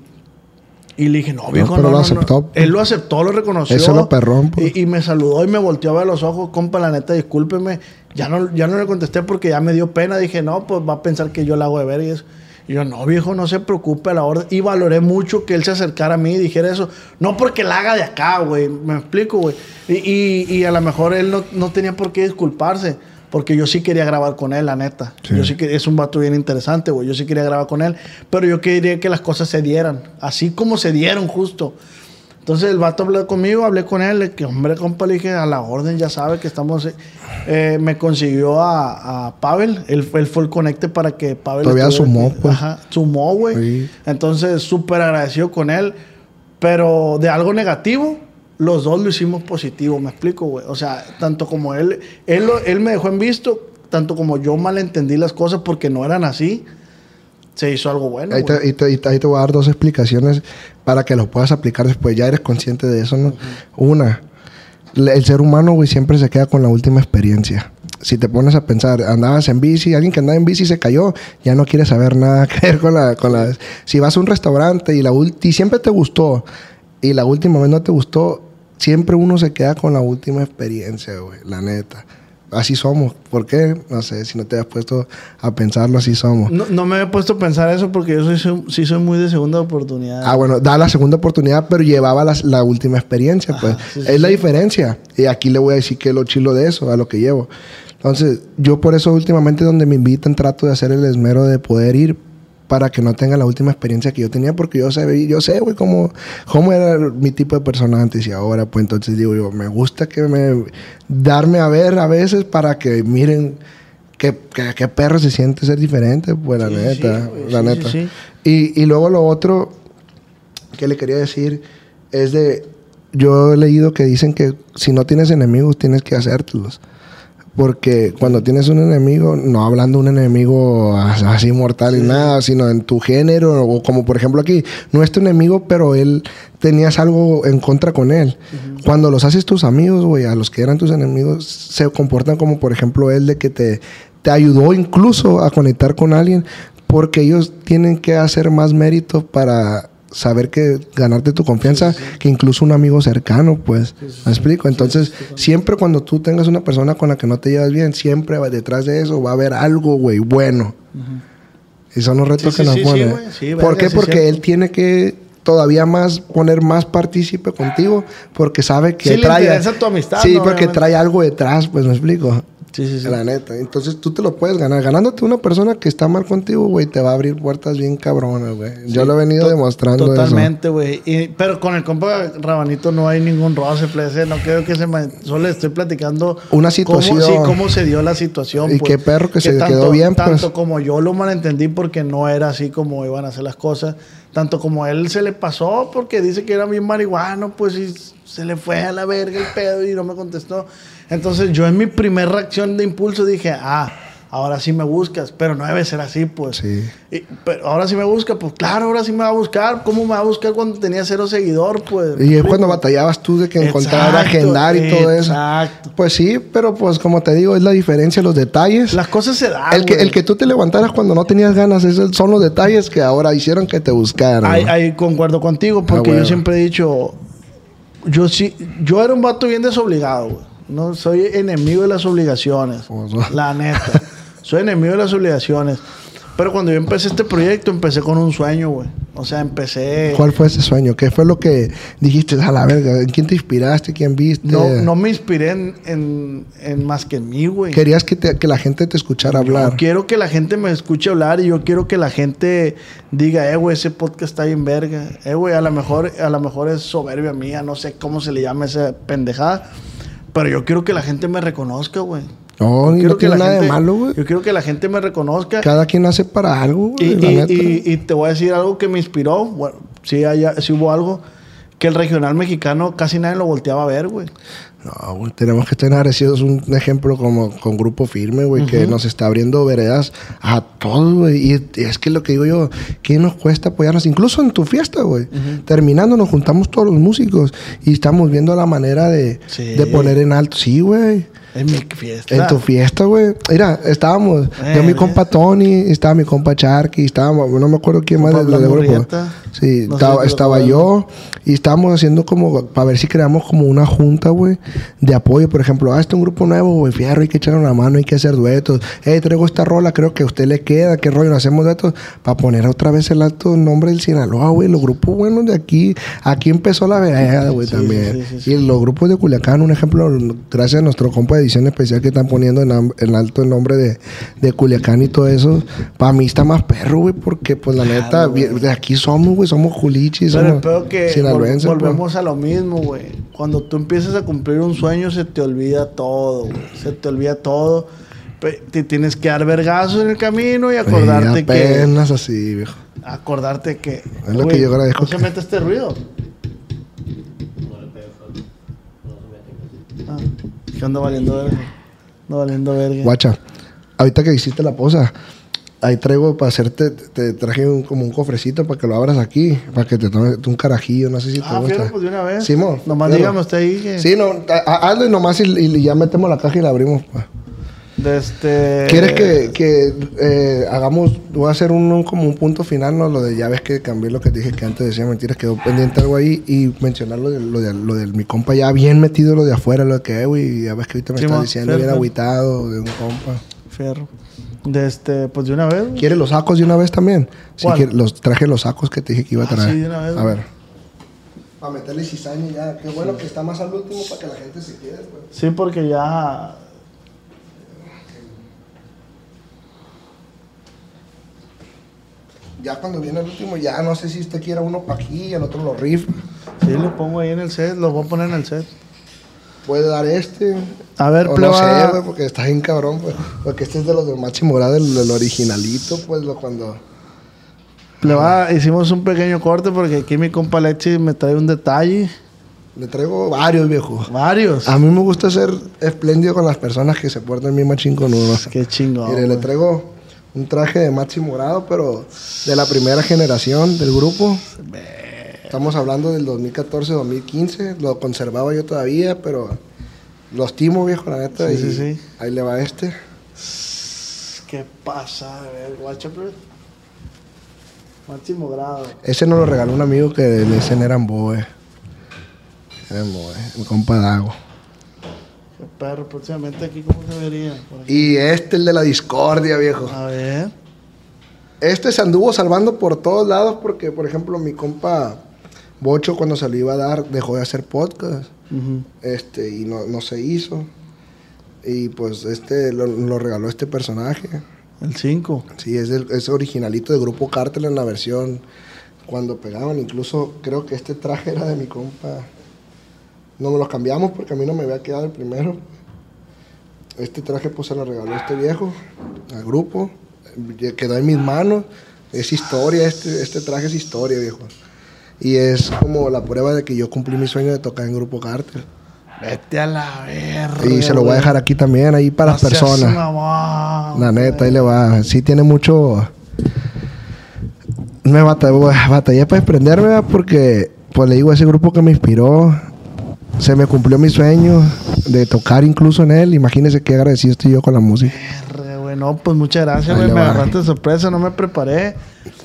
y le dije, no, viejo, pero no, lo no, aceptó, no". pues. Él lo aceptó, lo reconoció. Eso es lo perrón, pues. Y, y me saludó y me volteó a ver los ojos, compa, la neta, discúlpeme. Ya no, ya no le contesté porque ya me dio pena. Dije, no, pues va a pensar que yo la hago de ver y eso. Y yo, no, viejo, no se preocupe a la orden. Y valoré mucho que él se acercara a mí y dijera eso. No porque la haga de acá, güey. Me explico, güey. Y, y- y a lo mejor él no, no tenía por qué disculparse. Porque yo sí quería grabar con él, la neta. Sí. Yo sí que es un vato bien interesante, güey. Yo sí quería grabar con él. Pero yo quería que las cosas se dieran. Así como se dieron, justo. Entonces el vato habló conmigo, hablé con él, le- que hombre, compa, le dije a la orden, ya sabe que estamos. eh, eh, me consiguió a, a Pavel, él, fue- él fue el conecte para que Pavel. Todavía sumó, aquí. pues. Ajá, sumó, güey. Sí. Entonces, súper agradecido con él. Pero de algo negativo, los dos lo hicimos positivo, me explico, güey. O sea, tanto como él, él, él me dejó en visto, tanto como yo malentendí las cosas porque no eran así, se hizo algo bueno. Ahí te, y te- ahí te voy a dar dos explicaciones para que lo puedas aplicar después. Ya eres consciente de eso, ¿no? Una, le- el ser humano, güey, siempre se queda con la última experiencia. Si te pones a pensar, andabas en bici, alguien que andaba en bici se cayó, ya no quiere saber nada que ver con la... Con la si vas a un restaurante y, la y siempre te gustó y la última vez no te gustó, siempre uno se queda con la última experiencia, güey, la neta. Así somos. ¿Por qué? No sé, si no te has puesto a pensarlo, así somos. No, no me he puesto a pensar eso porque yo soy, soy- sí soy muy de segunda oportunidad. Ah, bueno, da la segunda oportunidad, pero llevaba las- la, última experiencia, pues. sí, sí, es la sí. diferencia. Y aquí le voy a decir que es lo chilo de eso, a lo que llevo. Entonces, yo por eso últimamente donde me invitan trato de hacer el esmero de poder ir para que no tenga la última experiencia que yo tenía, porque yo sé, yo sé, güey, cómo, cómo era mi tipo de persona antes y ahora, pues entonces digo yo, me gusta que me, darme a ver a veces para que miren qué, qué, qué perro se siente ser diferente, pues la Sí, neta, sí, la sí, neta. Y, y luego lo otro que le quería decir es de, yo he leído que dicen que si no tienes enemigos tienes que hacértelos. Porque cuando tienes un enemigo, no hablando de un enemigo as- así mortal y nada, sino en tu género, o como por ejemplo aquí, no es tu enemigo, pero él tenías algo en contra con él. Cuando los haces tus amigos, güey, a los que eran tus enemigos, se comportan como por ejemplo él de que te, te ayudó incluso a conectar con alguien, porque ellos tienen que hacer más mérito para saber que ganarte tu confianza que incluso un amigo cercano, pues. ¿Me explico? Entonces, siempre cuando tú tengas una persona con la que no te llevas bien, siempre va- detrás de eso va a haber algo, güey, bueno. Y son los retos que nos ponen. ¿Por qué? Porque él tiene que todavía más poner más partícipe contigo porque sabe que le trae interesa tu amistad, Sí, ¿no? porque Obviamente. trae algo detrás, pues me explico. Sí, sí, sí. La neta. Entonces tú te lo puedes ganar. Ganándote una persona que está mal contigo, güey, te va a abrir puertas bien cabronas, güey. Yo lo he venido To- demostrando. Totalmente, güey. Pero con el compa Rabanito no hay ningún roce, plece. No creo que se me... Solo le estoy platicando... Una situación. Cómo, sí, cómo se dio la situación. Y pues. qué perro que se tanto, quedó bien, pues. Tanto como yo lo malentendí porque no era así como iban a hacer las cosas. Tanto como él se le pasó porque dice que era bien marihuano, pues y se le fue a la verga el pedo y no me contestó. Entonces yo en mi primer reacción de impulso dije, ah, ahora sí me buscas, pero no debe ser así, pues. Sí. Y- pero ahora sí me busca, pues claro, ahora sí me va a buscar. ¿Cómo me va a buscar cuando tenía cero seguidor? Pues. Y es cuando batallabas tú de que encontrar, Exacto, agendar y todo eso. Exacto. Pues sí, pero pues como te digo, es la diferencia, los detalles. Las cosas se dan. el, que, güey. el que tú te levantaras cuando no tenías ganas, esos son los detalles que ahora hicieron que te buscaran. Ahí, ¿no? ahí concuerdo contigo, porque Ah, bueno. yo siempre he dicho, yo sí, yo era un vato bien desobligado, güey. No soy enemigo de las obligaciones. La neta. [laughs] soy enemigo de las obligaciones. Pero cuando yo empecé este proyecto, empecé con un sueño, güey. O sea, empecé. ¿Cuál fue ese sueño? ¿Qué fue lo que dijiste a la verga? ¿En quién te inspiraste? ¿Quién viste? No, no me inspiré en, en- en más que en mí, güey. Querías que, te- que la gente te escuchara hablar. Yo quiero que la gente me escuche hablar y yo quiero que la gente diga, eh, güey, ese podcast está bien verga. Eh, güey, a lo mejor, a lo mejor es soberbia mía, no sé cómo se le llama esa pendejada. Pero yo quiero que la gente me reconozca, güey. No, Yo no que tiene nada de gente- malo, güey. Yo quiero que la gente me reconozca. Cada quien hace para algo, güey, y- y- y te voy a decir algo que me inspiró. Bueno, sí, haya- sí hubo algo. Que el regional mexicano casi nadie lo volteaba a ver, güey. No, güey, tenemos que estar agradecidos. Un ejemplo como con Grupo Firme, güey, que nos está abriendo veredas a todos, güey. Y es que lo que digo yo, ¿qué nos cuesta apoyarnos? Incluso en tu fiesta, güey. Terminando, nos juntamos todos los músicos y estamos viendo la manera de, Sí. de poner en alto. Sí, güey. En mi fiesta. En tu fiesta, güey. Mira, estábamos. Eh, yo, mi eh. compa Tony, estaba mi compa Charky, estábamos, no me acuerdo quién más del, grupo. Sí, No estaba, estaba yo y estábamos haciendo como, para ver si creamos como una junta, güey, de apoyo. Por ejemplo, ah, este es un grupo nuevo, güey, fierro, hay que echarle una mano, hay que hacer duetos. Hey, traigo esta rola, creo que a usted le queda, qué rollo, hacemos duetos. Para poner otra vez el alto nombre del Sinaloa, güey, los grupos buenos de aquí. Aquí empezó la vereda, güey, Sí, también. sí, sí, sí. Y los grupos de Culiacán, un ejemplo, gracias a nuestro compa de edición especial que están poniendo en, en alto el nombre de, de Culiacán y todo eso, para mí está más perro, güey, porque pues la neta, vi- de aquí somos, güey, somos culichis, Pero somos peor que vol- pues. volvemos a lo mismo, güey. Cuando tú empiezas a cumplir un sueño, se te olvida todo, güey. Se te olvida todo. Te tienes que dar vergazos en el camino y acordarte que... apenas así, viejo. Acordarte que... Es lo que yo agradezco No se que- mete este ruido. Ah, que anda valiendo verga. Anda valiendo verga. Guacha, ahorita que hiciste la posa, ahí traigo para hacerte, te traje un- como un cofrecito para que lo abras aquí, para que te tomes un carajillo, no sé si te Ah, gusta. fierro, pues de una vez. Simón, Nomás dígame usted ahí que... Sí, no, ha- ha- hazlo y nomás y, y ya metemos la caja y la abrimos. De este... ¿Quieres que, que, eh, hagamos, voy a hacer un, un- como un punto final, ¿no? Lo de, ya ves que cambié lo que te dije que antes decía mentiras, quedó pendiente algo ahí y mencionar lo de, lo de, lo de mi compa ya bien metido, lo de afuera, lo de que, güey, ya ves que ahorita me Sí, mo, diciendo bien agüitado de un compa. Fierro. De este... Pues de una vez. güey. ¿Quieres los sacos de una vez también? Sí, los traje los sacos que te dije que iba a Ah, traer. sí, de una vez, A güey. ver. Para meterle cizaña ya. Qué bueno que está más al último para que la gente se quede, pues. Sí, porque ya... Ya cuando viene el último, ya no sé si usted quiera uno para aquí y el otro lo rifa. Sí, lo pongo ahí en el set. Lo voy a poner en el set. Puede dar este. A ver, o no pleba. sé, güey, porque está bien cabrón, pues. Porque este es de los de Machi Morada, el, el originalito, pues, lo cuando... Pleba, hicimos un pequeño corte porque aquí mi compa Lechi me trae un detalle. Le traigo varios, viejo. Varios. A mí me gusta ser espléndido con las personas que se portan bien machín con uno. Qué chingón. Mire, le traigo un traje de Maxi Morado, pero de la primera generación del grupo. Estamos hablando del 2014-2015. Lo conservaba yo todavía, pero lo estimo, viejo, la neta. Sí, y sí, sí. Ahí le va este. ¿Qué pasa? A ver, guacha. Máximo grado. Ese nos lo regaló un amigo que le dicen eran boe. Eran boe, mi compa Dago. Qué perro, próximamente aquí, ¿cómo se vería? Y este, el de la discordia, viejo. A ver. Este se anduvo salvando por todos lados porque, por ejemplo, mi compa Bocho cuando se lo iba a dar dejó de hacer podcast. Este y no, no se hizo y pues este lo, lo regaló este personaje El 5. sí es el es originalito de grupo Cártel en la versión cuando pegaban incluso creo que este traje era de mi compa no me lo cambiamos porque a mí no me había quedado el primero. Este traje pues se lo regaló este viejo al grupo. Eh, quedó en mis manos. Es historia este este traje es historia viejo. Y es como la prueba de que yo cumplí mi sueño de tocar en grupo Cártel. Vete a la verga. y se lo voy a dejar aquí también, ahí para las No personas. La neta, ahí le va. Sí tiene mucho... Me batallé, batallé para desprenderme, porque, pues le digo, ese grupo que me inspiró, se me cumplió mi sueño de tocar incluso en él. Imagínese qué agradecido estoy yo con la música. Verga, güey. No, pues muchas gracias, güey. Me va. agarraste de sorpresa, no me preparé.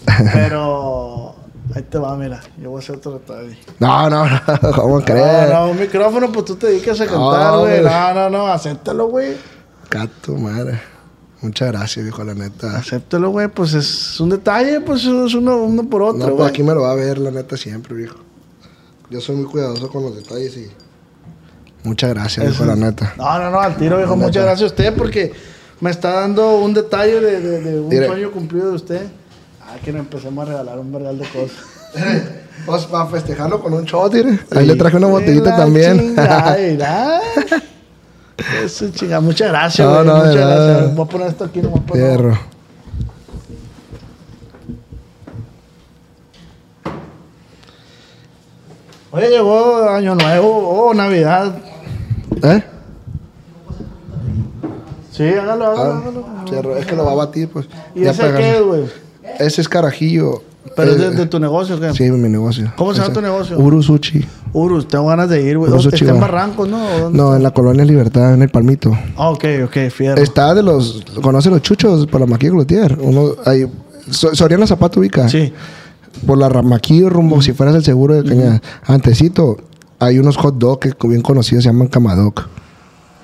[laughs] Pero ahí te va, mira. Yo voy a hacer otro detalle. No, no, no, [laughs] ¿cómo crees? No, no, un micrófono, pues tú te dedicas a No, cantar, güey. güey. No, no, no, acéptalo, güey. Cato, madre. Muchas gracias, viejo, la neta. Acéptalo, güey. Pues es un detalle, pues es uno, uno por No, otro, pues güey. aquí me lo va a ver, la neta, siempre, viejo. Yo soy muy cuidadoso con los detalles y... Muchas gracias, viejo, la neta. No, no, no, al tiro, viejo. Muchas gracias a usted porque me está dando un detalle de, de- de un sueño cumplido de usted. Ah, que nos empecemos a regalar un vergal de cosas. [laughs] Pues para festejarlo con un shot. Ahí le traje una botellita también. chingada. [laughs] Eso chinga, muchas gracias, No, no, muchas gracias. Voy a poner esto aquí nomás para. Fierro. Oye, llegó Año Nuevo, oh, Navidad. ¿Eh? Sí, hágalo, hágalo, Ah, hágalo. Es que lo va a batir, pues. ¿Y Ya ese para qué güey? Ese es carajillo. ¿Pero Eh, es de, de tu negocio o qué? Sí, mi negocio. ¿Cómo se llama tu negocio? Urusuchi. Urus, tengo ganas de ir, güey. Está en. Barrancos, ¿no? ¿O dónde? No, en la colonia Libertad, en el Palmito. Ah, ok, ok, fierro. Está de los... ¿Conoce los chuchos por la maquilla Cloutier? Uno... Ahí... So- Soriana Zapato ubica. Sí. Por la Ramaquillo rumbo, si fueras el seguro de Cañada. Antecito, hay unos hot dogs que bien conocidos, se llaman Camadoc.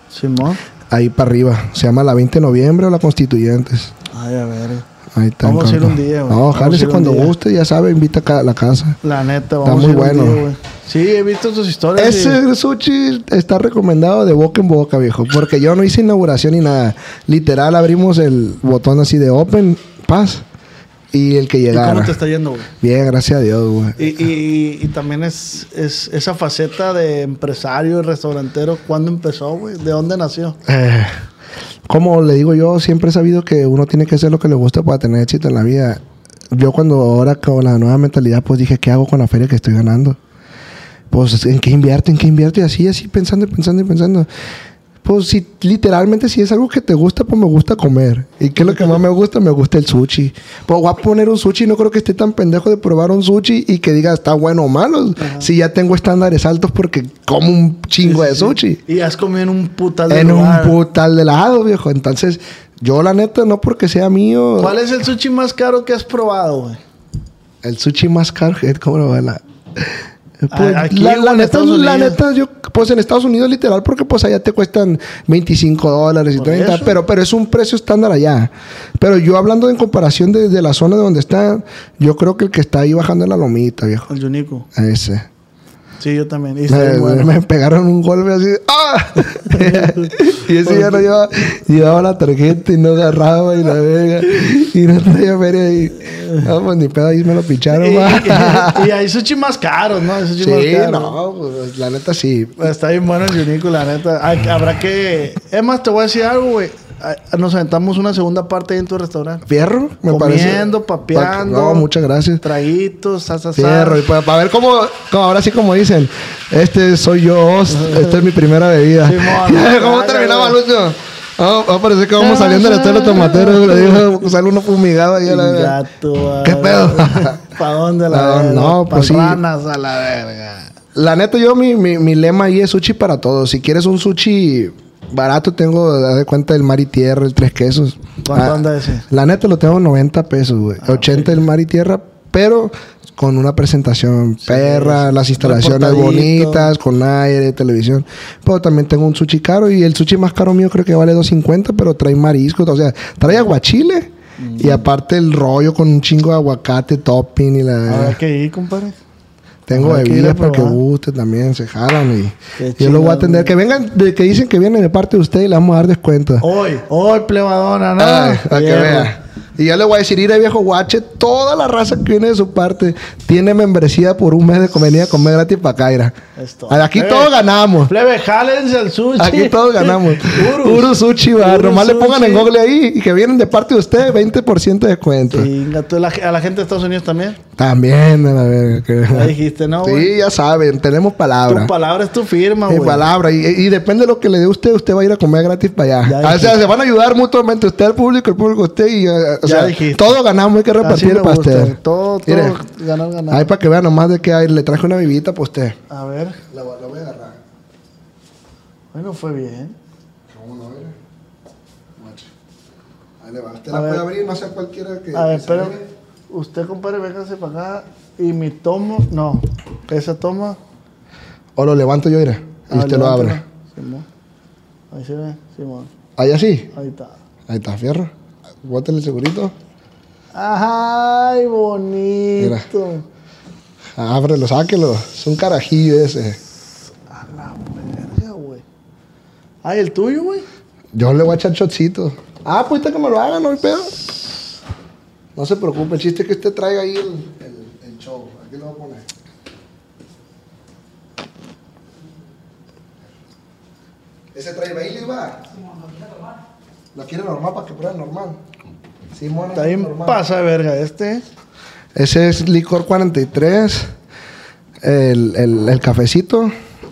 Simón. Ahí para arriba. Se llama la 20 de noviembre o la Constituyentes. Ay, a ver. Ahí está. Vamos a ir un día, güey. No, jálese cuando guste, ya sabe, invita a la casa. La neta, vamos muy a ir un bueno. día. Sí, he visto tus historias. y- Ese sushi está recomendado de boca en boca, viejo. Porque yo no hice inauguración ni nada. Literal, abrimos el botón así de open, paz. Y el que ¿Y llegara. cómo te está yendo, güey? Bien, gracias a Dios, güey. Y, y, y también es, es esa faceta de empresario y restaurantero, ¿cuándo empezó, güey? ¿De dónde nació? Eh, como le digo yo, siempre he sabido que uno tiene que hacer lo que le gusta para tener éxito en la vida. Yo cuando ahora con la nueva mentalidad, pues dije, ¿qué hago con la feria que estoy ganando? Pues, ¿en qué invierto? ¿En qué invierto? Y así, así, pensando y pensando y pensando. Pues, si literalmente, si es algo que te gusta, pues me gusta comer. ¿Y qué es lo que más me gusta? Me gusta el sushi. Pues voy a poner un sushi, no creo que esté tan pendejo de probar un sushi y que diga está bueno o malo. Si ya tengo estándares altos porque como un chingo de sushi Y has comido en un putal de en un putal de helado, viejo. Entonces, yo la neta, no porque sea mío, ¿Cuál es el sushi más caro que has probado, güey? el sushi más caro, [laughs] ¿cómo lo va la? Pues, aquí la, la neta, la neta, yo, pues en Estados Unidos literal, porque pues allá te cuestan 25 dólares y Por 30, eso. pero, pero es un precio estándar allá. Pero yo hablando en comparación de, de la zona de donde está, yo creo que el que está ahí bajando es la lomita, viejo. El Yunico. Ese. Sí, yo también. Y Me, bien bueno. me pegaron un golpe así. ¡Ah! [laughs] y ese ya no llevaba, llevaba la tarjeta y no agarraba y la verga. Y no traía feria y. No, pues ni pedo ahí me lo picharon. Y, [laughs] y- y hay sushi más caros, ¿no? Más sí, no, pues la neta sí. Está bien bueno el Yunico, la neta. Hay- habrá que... Es más, te voy a decir algo, güey. Nos aventamos una segunda parte ahí en tu restaurante. Fierro, me parece. Comiendo, papeando. No, muchas gracias. Traguitos, salsa, Fierro, y para ver cómo, cómo, ahora sí como dicen, este soy yo, esta es mi primera bebida. Simón. [laughs] ¿Cómo terminaba. Lucho? Ah, va a parecer que vamos saliendo del estero tomatero, le digo, sale uno fumigado ahí a la verga. ¿Qué pedo? [laughs] ¿Para dónde la verga? no, pues sí. ranas a la verga. La neta, yo, mi, mi, mi lema ahí es sushi para todos. Si quieres un sushi barato, tengo, haz de cuenta, el mar y tierra, el tres quesos. ¿Cuánto Ah, anda ese? La neta lo tengo 90 pesos, güey. Ah, 80 el mar y tierra, pero con una presentación perra, las instalaciones bonitas, con aire, televisión. Pero también tengo un sushi caro y el sushi más caro mío creo que vale 250, pero trae mariscos, o sea, trae aguachile y aparte el rollo con un chingo de aguacate, topping y la... Habrá que ir, compadre. Tengo a bebidas para que probar. guste también, se jalan y yo lo voy a atender. güey. Que vengan, de, que dicen que vienen de parte de usted y le vamos a dar descuento. Hoy, hoy, plebadona, ¿no? Ay, para que vea. Y yo le voy a decir, ir a viejo guache, toda la raza que viene de su parte tiene membresía por un mes de venir a comer gratis para Caira. Aquí Plebe. todos ganamos. Plebe, jálense al sushi. Aquí todos ganamos. Uru Sushi Bar. Uru Nomás le pongan en. Google ahí y que vienen de parte de usted, 20% de descuento. La- a la gente de Estados Unidos también. También, a verga. que- Ya dijiste, ¿no? Sí, ya saben, tenemos palabra. Tu palabra es tu firma, güey. palabra. Y, y depende de lo que le dé usted, usted va a ir a comer gratis para allá. Ya o sea, se van a ayudar mutuamente. Usted al público, el público a usted. Y, eh, o Ya sea, dijiste. todos ganamos, hay que repartir el gusta. pastel. Todo, todo, Mire, ganar, ganar. Ahí para que vean nomás de que hay, le traje una bebida para usted. A ver. La, voy a agarrar. Bueno, fue bien. ¿Cómo no, mire? Ahí le va. Usted A la ver. puede abrir, no sé cualquiera que. A ver, que. Usted, compadre, véngase para acá. Y mi tomo, no. Esa toma. O lo levanto yo, mire. Y ah, usted lo abre. Simón. Ahí se ve, Simón. Ahí así. Ahí está. Ahí está, fierro. Bótale el segurito. Ay, bonito. Ábrelo, sáquelo. Es un carajillo ese. A la verga, güey. Ay, el tuyo, güey. Yo le voy a echar shotcito. Ah, pues que me lo hagan, no hay pedo. No se preocupe, el chiste es que usted traiga ahí el, el, el show. Aquí lo voy a poner. Ese trae Bailey, va. ¿La quiere normal para que pruebe normal? Sí, mona. Está bien pasa de verga este. Ese es licor 43. El, el, el cafecito.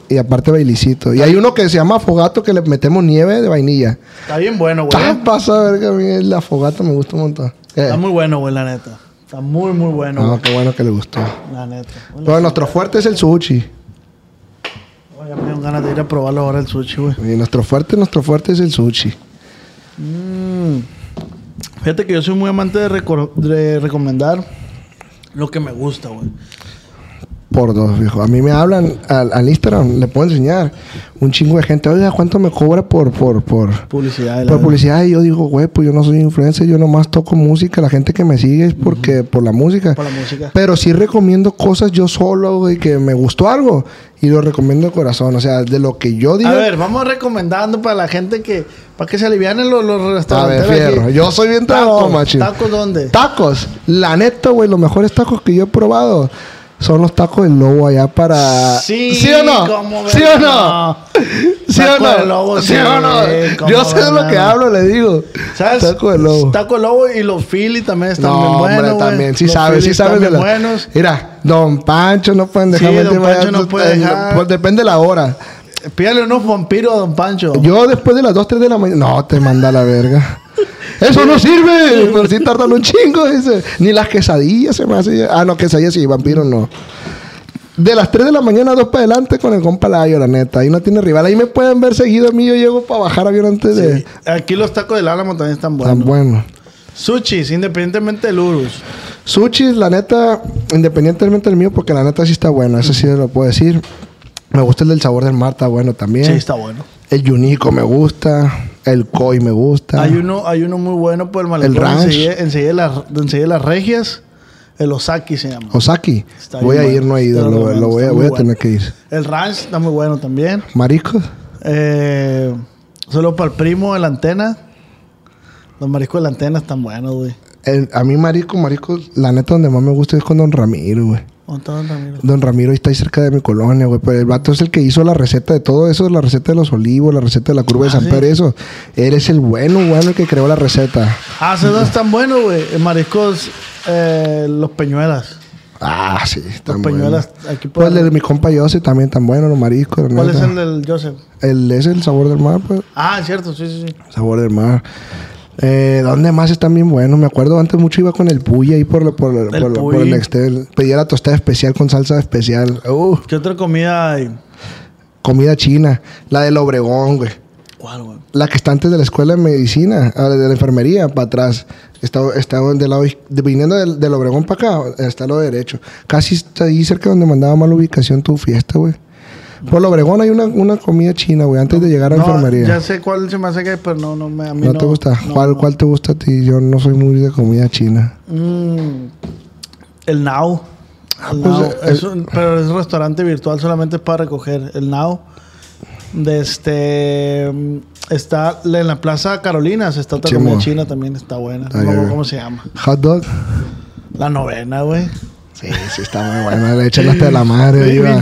Y aparte bailicito. Y hay uno que se llama afogato que le metemos nieve de vainilla. Está bien bueno, güey. Ah, pasa verga, a mí el afogato me gusta un montón. ¿Qué? Está muy bueno, güey, la neta. Está muy, muy bueno, No, güey. qué bueno que le gustó. La neta. Bueno, Pero nuestro fuerte es el sushi. oh, ya me dieron ganas de ir a probarlo ahora el sushi, güey. Y nuestro fuerte, nuestro fuerte es el sushi. Mm. Fíjate que yo soy muy amante de, recomendar lo que me gusta, güey. Por dos, viejo. A mí me hablan al, al Instagram, le puedo enseñar un chingo de gente. Oiga, ¿cuánto me cobra por, por, por, Publicidad. por publicidad? Y yo digo, güey, pues yo no soy influencer, yo nomás toco música. La gente que me sigue es porque, por la música. Por la música. Pero sí recomiendo cosas yo solo, güey, que me gustó algo. Y lo recomiendo de corazón. O sea, de lo que yo digo. A ver, vamos recomendando para la gente que... Para que se alivianen los, los A ver, restaurantes. fierro. Yo soy bien ¿Tacos? machín. ¿Tacos dónde? Tacos. La neta, güey, los mejores tacos que yo he probado son los tacos del lobo allá para. Sí, o no? ¿cómo ¿Sí o no? ¿Sí o no? lobo, ¿Sí sí, o no? ¿cómo Yo sé de lo que hablo, le digo. ¿Sabes? Taco del lobo. Taco del lobo y los Philly también están no, bien buenos, también. Sí Los sabes, sí sabes de la... buenos. Mira, Don Pancho no pueden dejar Sí, Don Pancho no puede dejar. Pues depende de la hora. Pídale unos vampiros a Don Pancho. Yo después de las 2, 3 de la mañana. No, te manda la verga. Eso no sirve. Pero sí tardan un chingo. Dice. Ni las quesadillas se me hace. Ah, no, quesadillas sí, vampiros no. De las 3 de la mañana, 2 para adelante con el compa Layo, la neta. Ahí no tiene rival. Ahí me pueden ver seguido a mí. Yo llego para bajar avión antes de. Sí. Aquí los tacos del Álamo también están buenos. Tan bueno. Sushis, independientemente del Urus. Sushi, la neta, independientemente del mío, porque la neta sí está bueno. Eso sí lo puedo decir. Me gusta el del sabor del mar, está bueno también. Sí, está bueno. El Yunico me gusta. El Koi me gusta. Hay uno, hay uno muy bueno por el malecón. El ranch. Enseguida, las- enseguida las regias. El Osaki se llama. Osaki. Está voy a ir, bueno. no he ido. Lo Lo, lo recomiendo, voy, a, voy tener bueno. que ir. El ranch está muy bueno también. Mariscos. Eh, solo para el primo de la antena. Los mariscos de la antena están buenos, güey. El- a mí marisco, marisco, la neta donde más me gusta es con Don Ramiro, güey. ¿Dónde está Don Ramiro? Don Ramiro ahí está ahí cerca de mi colonia, güey. Pero el vato es el que hizo la receta de todo eso, la receta de los olivos, la receta de la curva de Ah, San ¿sí? Pedro, eso. Él es el bueno, bueno, el que creó la receta. Ah, ¿sabes dónde están buenos, güey? Mariscos, eh, los peñuelas. Ah, sí, están Los peñuelas, aquí por Pues el de mi compa José también tan bueno, los mariscos. ¿Cuál es el del Joseph? El, es el sabor del mar, pues. Ah, cierto, sí, sí, sí. Sabor del mar. Eh, ¿Dónde más están bien buenos? Me acuerdo antes mucho iba con el Puy ahí por, por, por, por Puy. el Nextel. Pedía la tostada especial con salsa especial. Uh, ¿Qué otra comida hay? comida china. La del Obregón, güey. ¿Cuál, güey? La que está antes de la escuela de medicina, ah, de la enfermería, para atrás. Está, está del lado, de- viniendo del, del Obregón para acá, está lado derecho. Casi está ahí cerca donde mandaba mala ubicación tu fiesta, güey. Por el Obregón hay una, una comida china, güey, antes de llegar a la No, enfermería. ya sé cuál se me hace que, pero no, no, me, a mí ¿No, no. te gusta? no, ¿Cuál. ¿Cuál te gusta a ti? Yo no soy muy de comida china. Mm, el Now. El pues, Now. eh, Es un- pero es restaurante virtual, solamente es para recoger. El Now. De este. mm, Está en la Plaza Carolinas. Está otra comida china también. Está buena. Ah, No cómo se llama. Hot dog. La novena, güey. Sí, sí, está muy buena. Le echan hasta de la madre. [laughs] Iba.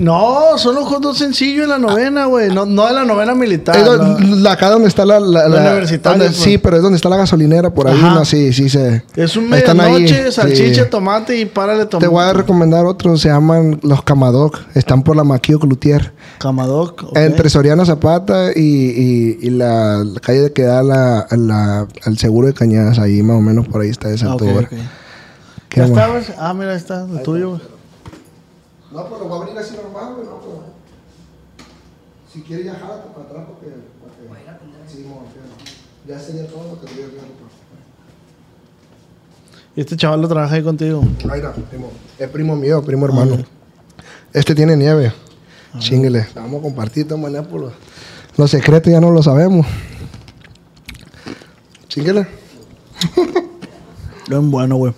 No, son los hot dogs sencillos en la novena, güey. No, no de la novena militar. Es no. do- la- acá donde está la... la, La la- universitaria, donde- pues. Sí, pero es donde está la gasolinera por ahí. Ajá. No, sí, sí, se... Es un medianoche, salchicha, sí. tomate y párale tomate. Te voy a recomendar otros, se llaman los Camadoc. Están por la Maquillo Cloutier. Camadoc. ok. Entre Soriana Zapata y, y, y la, la calle de que da la, la- al seguro de Cañadas. Ahí más o menos por ahí está esa Ah, ok, altura. ok. ¿Qué ¿Ya estabas? Ah, mira, ahí está, el tuyo, güey. No, pero va a abrir así normal, güey. No, pero... Si quieres ya jálate para atrás porque... Sí, mo, ya sería todo lo que te voy a hacer. Y este chaval lo trabaja ahí contigo. Está, primo. Es primo mío, primo hermano. Este tiene nieve. Chinguele. Vamos a compartir de manera por los, los secretos, ya no lo sabemos. Chinguele. Bien bueno, güey.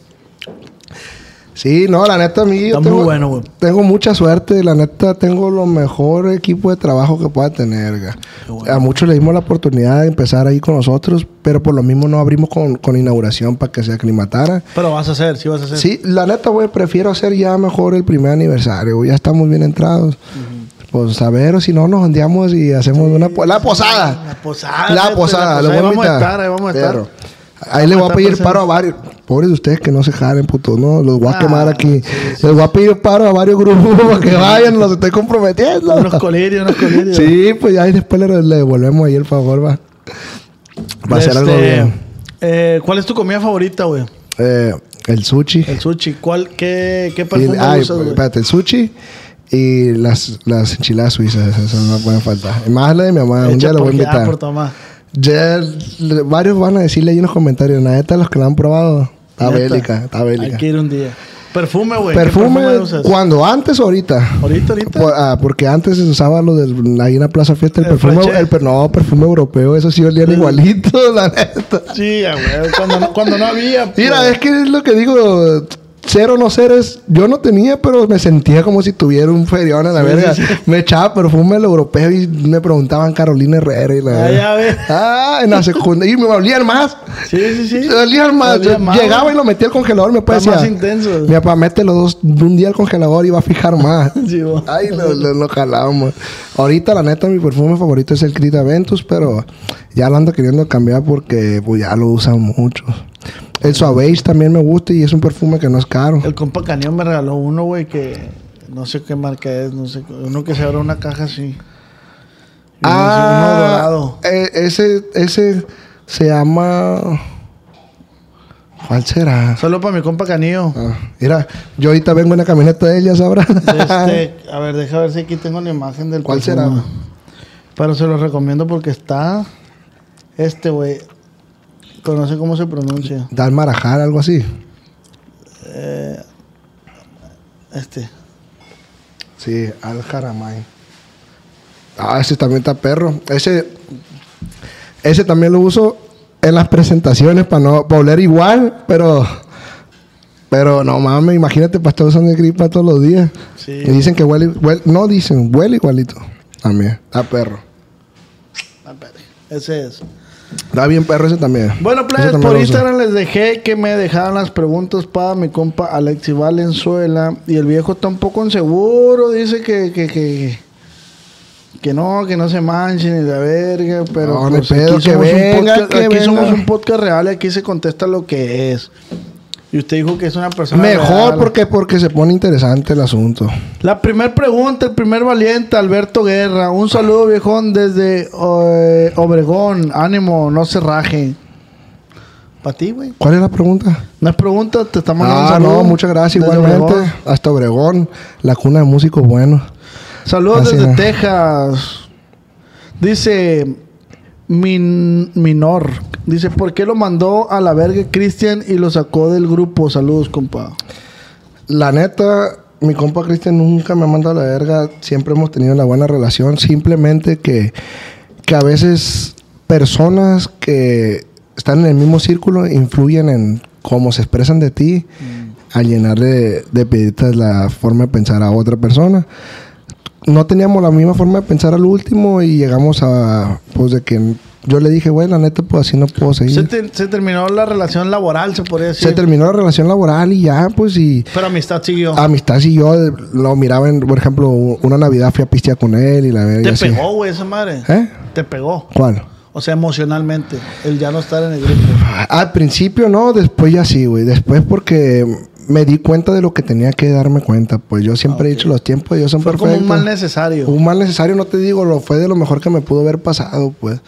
Sí, no, la neta, a mí. yo Está tengo, muy bueno, güey. Tengo mucha suerte, la neta, tengo lo mejor equipo de trabajo que pueda tener. bueno. A muchos le dimos la oportunidad de empezar ahí con nosotros, pero por lo mismo no abrimos con, con inauguración para que se aclimatara. Pero vas a hacer, sí vas a hacer. Sí, la neta, güey, prefiero hacer ya mejor el primer aniversario. Ya estamos bien entrados. Pues a ver, o si no, nos ondeamos y hacemos una... po- la posada. La posada. La posada, la le voy a Ahí vamos a estar, ahí vamos a estar. Ahí le voy a pedir paro a varios. Pobres de ustedes que no se jalen, puto, ¿no? Los voy a Ah, quemar aquí. sí, sí, Les voy a pedir paro a varios grupos para que vayan, los estoy comprometiendo. Unos colirios, unos colirios. Sí, pues ya y después le, le devolvemos ahí el favor, va. Va a ser algo Este, bien. eh, ¿Cuál es tu comida favorita, güey? Eh, el sushi. El sushi. ¿Cuál, qué, qué perfume ay, usas, güey? espérate, el sushi y las, las enchiladas suizas, esas no pueden faltar. Más la de mi mamá, un día lo voy a invitar. por. Ya, varios van a decirle ahí en los comentarios, la neta, los que la han probado, está Neta. bélica, está bélica. Hay que ir un día. Perfume, güey. ¿Qué Perfume, usas? cuando antes o ahorita. ¿Ahorita, ahorita? Por- ah, porque antes se usaba lo del ahí en la Plaza Fiesta el, El perfume, el, per- no, perfume europeo, eso sí olían igualito, [laughs] la neta. Sí, güey. Cuando no, cuando no había. pues. Mira, es que es lo que digo, ser o no ser es, yo no tenía, pero me sentía como si tuviera un ferión a la Sí, verga. sí, sí. Me echaba perfume el europeo y me preguntaban Carolina Herrera y la Ah, ya ves. Ah, en la secundaria y me olían más. Sí, sí, sí. Se olían más. Olía más, Llegaba y lo metía al congelador, mi papá Está decía, más intenso. mi papá mete los dos un día al congelador y va a fijar más. [laughs] Ay, lo, lo, lo jalábamos. Ahorita, la neta, mi perfume favorito es el Crita Ventus, pero ya lo ando queriendo cambiar porque pues, ya lo usan mucho. El Suavage también me gusta y es un perfume que no es caro. El compa Cañón me regaló uno, güey, que no sé qué marca es, no sé. Uno que se abre una caja así. Y uno Ah, dorado. eh, ese, ese se llama. ¿Cuál será? Solo para mi compa Canillo. Ah, mira, yo ahorita vengo en la camioneta de ella, sabrá. Este, [laughs] a ver, deja ver si aquí tengo la imagen del ¿Cuál perfume. será? Pero se lo recomiendo porque está. Este, güey. Pero No sé cómo se pronuncia. Dal Marajar, algo así. Este. Sí, Al Jaramay. Ah, ese también está perro. Ese, ese también lo uso en las presentaciones para no oler igual, pero pero no mames, imagínate para estar usando el gripa todos los días. Sí. Y dicen que huele, huele- no dicen, huele igualito. También, está perro. Ah, Ese es. Está bien perro ese también. Bueno, también por. Instagram les dejé que me dejaran las preguntas para mi compa Alexi Valenzuela. Y el viejo está un poco inseguro. Dice que, que, que, que no, que no se manchen ni la verga. Pero No, pues, pedo, aquí, que somos, venga, un podcast, que aquí venga. somos un podcast real y aquí se contesta lo que es. Y usted dijo que es una persona Mejor real. porque porque se pone interesante el asunto. La primera pregunta, el primer valiente, Alberto Guerra. Un saludo, viejón, desde eh, Obregón. Ánimo, no se raje. Para ti, güey. ¿Cuál es la pregunta? No es pregunta, te estamos mandando un Ah, saludo. no, muchas gracias igualmente. Obregón. Hasta Obregón, la cuna de músicos buenos. Saludos Así desde es. Texas. Dice Min- Minor. Dice, ¿por qué lo mandó a la verga Cristian y lo sacó del grupo? Saludos, compa. La neta, mi compa Cristian nunca me ha mandado a la verga. Siempre hemos tenido una buena relación. Simplemente que, que a veces personas que están en el mismo círculo influyen en cómo se expresan de ti al llenar de, de la forma de pensar a otra persona. No teníamos la misma forma de pensar al último y llegamos a, pues, de que yo le dije, güey, la neta, pues así no puedo seguir. Se, Se, te- se terminó la relación laboral, se podría decir. terminó la relación laboral y ya, pues, y... Pero amistad siguió. Amistad eh, lo miraba en, por ejemplo, una Navidad fui a pistear con él y la verga. Te y pegó, güey, esa madre. ¿Eh? Te pegó. ¿Cuál? O sea, emocionalmente. El ya no estar en el grupo. Al principio no, después ya sí, güey. Después porque me di cuenta de lo que tenía que darme cuenta. Pues yo siempre he dicho, los tiempos de Dios son Fue perfectos. como un mal necesario. Un mal necesario, no te digo, lo fue de lo mejor que me pudo haber pasado, pues.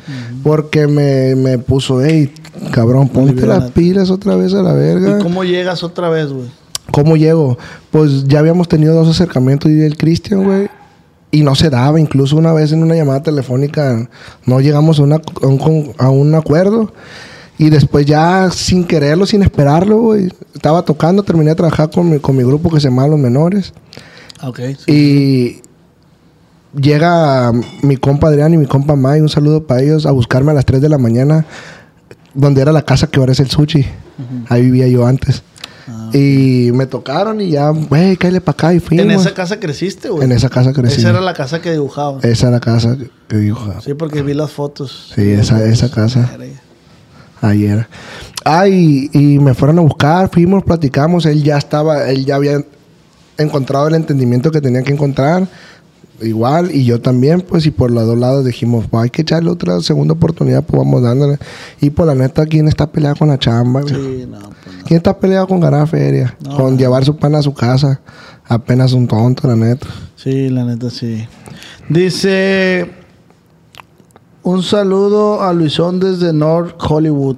Porque me, me puso, hey, cabrón, ponte las pilas otra vez a la verga. ¿Y cómo llegas otra vez, güey? ¿Cómo llego? Pues ya habíamos tenido dos acercamientos y el Cristian, güey. Y no se daba. Incluso una vez en una llamada telefónica no llegamos a, una- a un, con- a un acuerdo. Y después ya sin quererlo, sin esperarlo, güey. Estaba tocando, terminé de trabajar con mi, con mi grupo que se llama Los Menores. Ok. Y llega mi compa Adrián y mi compa May, un saludo para ellos, a buscarme a las 3 de la mañana, donde era la casa que ahora es el sushi. Ahí vivía yo antes. Y me tocaron y ya, güey, cállale para acá y fuimos. En esa casa creciste, güey. En esa casa crecí. Esa era la casa que dibujaba. Esa era la casa que- dijo. Sí, porque vi las fotos. Sí, esa, esa casa. Ayer. Ah, y, y me fueron a buscar, fuimos, platicamos. Él ya estaba, él ya había encontrado el entendimiento que tenía que encontrar. Igual, y yo también, pues, y por los dos lados dijimos, pues hay que echarle otra segunda oportunidad, pues vamos dándole. Y por la neta, ¿quién está peleado con la chamba? Sí, no, pues no. ¿Quién está peleado con ganar feria? No. Con llevar su pan a su casa. Apenas un tonto, la neta. Sí, la neta sí. Dice un saludo a Luisón desde North Hollywood,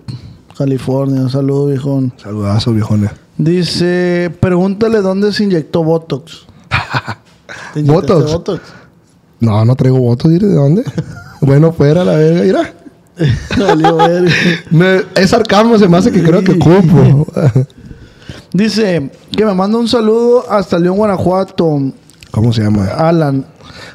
California. Un saludo, viejón. Saludazo, viejones. Dice, pregúntale dónde se inyectó Botox. [laughs] ¿Te inyectaste ¿Botox? Botox? No, no traigo votos, ¿de dónde? bueno, fuera la verga, mira. [laughs] Me- es sarcasmo, se me hace que creo que cupo. [laughs] Dice que me manda un saludo hasta León, Guanajuato. ¿Cómo se llama? Alan.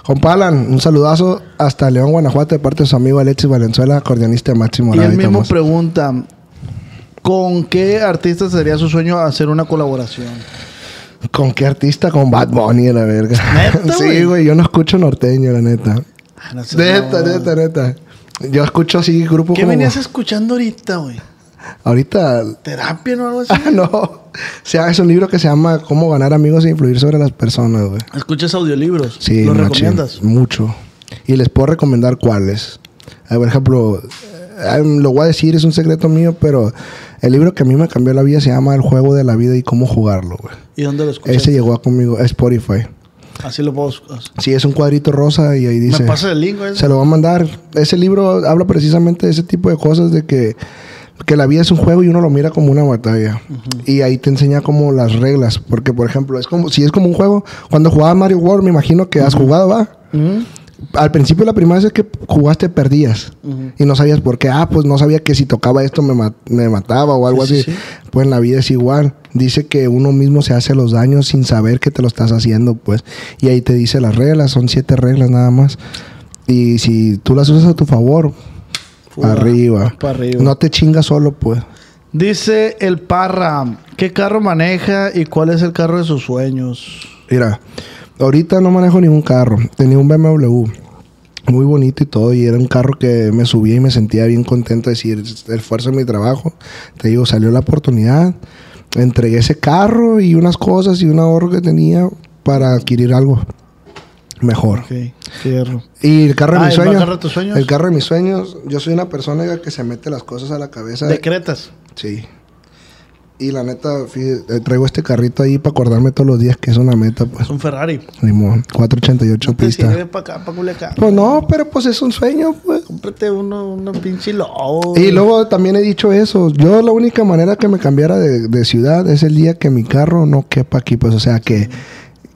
Compa Alan, un saludazo hasta León, Guanajuato, de parte de su amigo Alexis Valenzuela, acordeonista de Máximo Y él mismo Tomás. pregunta: ¿Con qué artista sería su sueño hacer una colaboración? ¿Con qué artista? Con Bad Bunny, la verga. ¿Neta, [laughs] sí, güey? yo no escucho norteño, la neta. Ah, no sé, Neta, no. neta, neta. Yo escucho así grupo ¿Qué como... venías escuchando ahorita, güey? Ahorita... ¿Terapia o algo [laughs] así? Ah, no. O sea, es un libro que se llama Cómo ganar amigos e influir sobre las personas, güey. ¿Escuchas audiolibros? Sí, ¿Los recomiendas? Mucho. Y les puedo recomendar cuáles. Eh, Por ejemplo, eh, lo voy a decir, es un secreto mío, pero el libro que a mí me cambió la vida se llama El juego de la vida y cómo jugarlo, güey. ¿Y dónde lo escuchas? Ese llegó a conmigo, a Spotify. Así lo puedo... Sí, es un cuadrito rosa y ahí dice... ¿Me pasa el link, güey? Se lo va a mandar. Ese libro habla precisamente de ese tipo de cosas, de que, que la vida es un juego y uno lo mira como una batalla. Y ahí te enseña como las reglas. Porque, por ejemplo, es como si es como un juego. Cuando jugaba Mario World, me imagino que has jugado, ¿va? Al principio, la primera vez que jugaste, perdías. Y no sabías por qué. Ah, pues no sabía que si tocaba esto me, me mataba o algo Sí, así. sí, sí. Pues en la vida es igual. Dice que uno mismo se hace los daños sin saber que te lo estás haciendo, pues. Y ahí te dice las reglas. Son siete reglas nada más. Y si tú las usas a tu favor, Fuga. arriba. No te chingas solo, pues. Dice el Parra, ¿qué carro maneja y cuál es el carro de sus sueños? Mira, ahorita no manejo ningún carro. Tenía un BMW. Muy bonito y todo. Y era un carro que me subía y me sentía bien contento de decir, el esfuerzo de mi trabajo. Te digo, salió la oportunidad. Entregué ese carro y unas cosas y un ahorro que tenía para adquirir algo mejor. Ok, fierro. Y el carro de Ah, mis ¿el sueños. carro de tus sueños? El carro de mis sueños. Yo soy una persona que se mete las cosas a la cabeza. Decretas. Sí. Y la neta, fíjate, traigo este carrito ahí para acordarme todos los días que es una meta, pues. Es un Ferrari. Simón, 488 Te pista. sirve para acá, para Culiacán. Pues no, pero pues es un sueño, pues. Cómprate uno, uno pinche lobo. Y luego también he dicho eso. Yo la única manera que me cambiara de, de ciudad es el día que mi carro no quepa aquí, pues. O sea, que,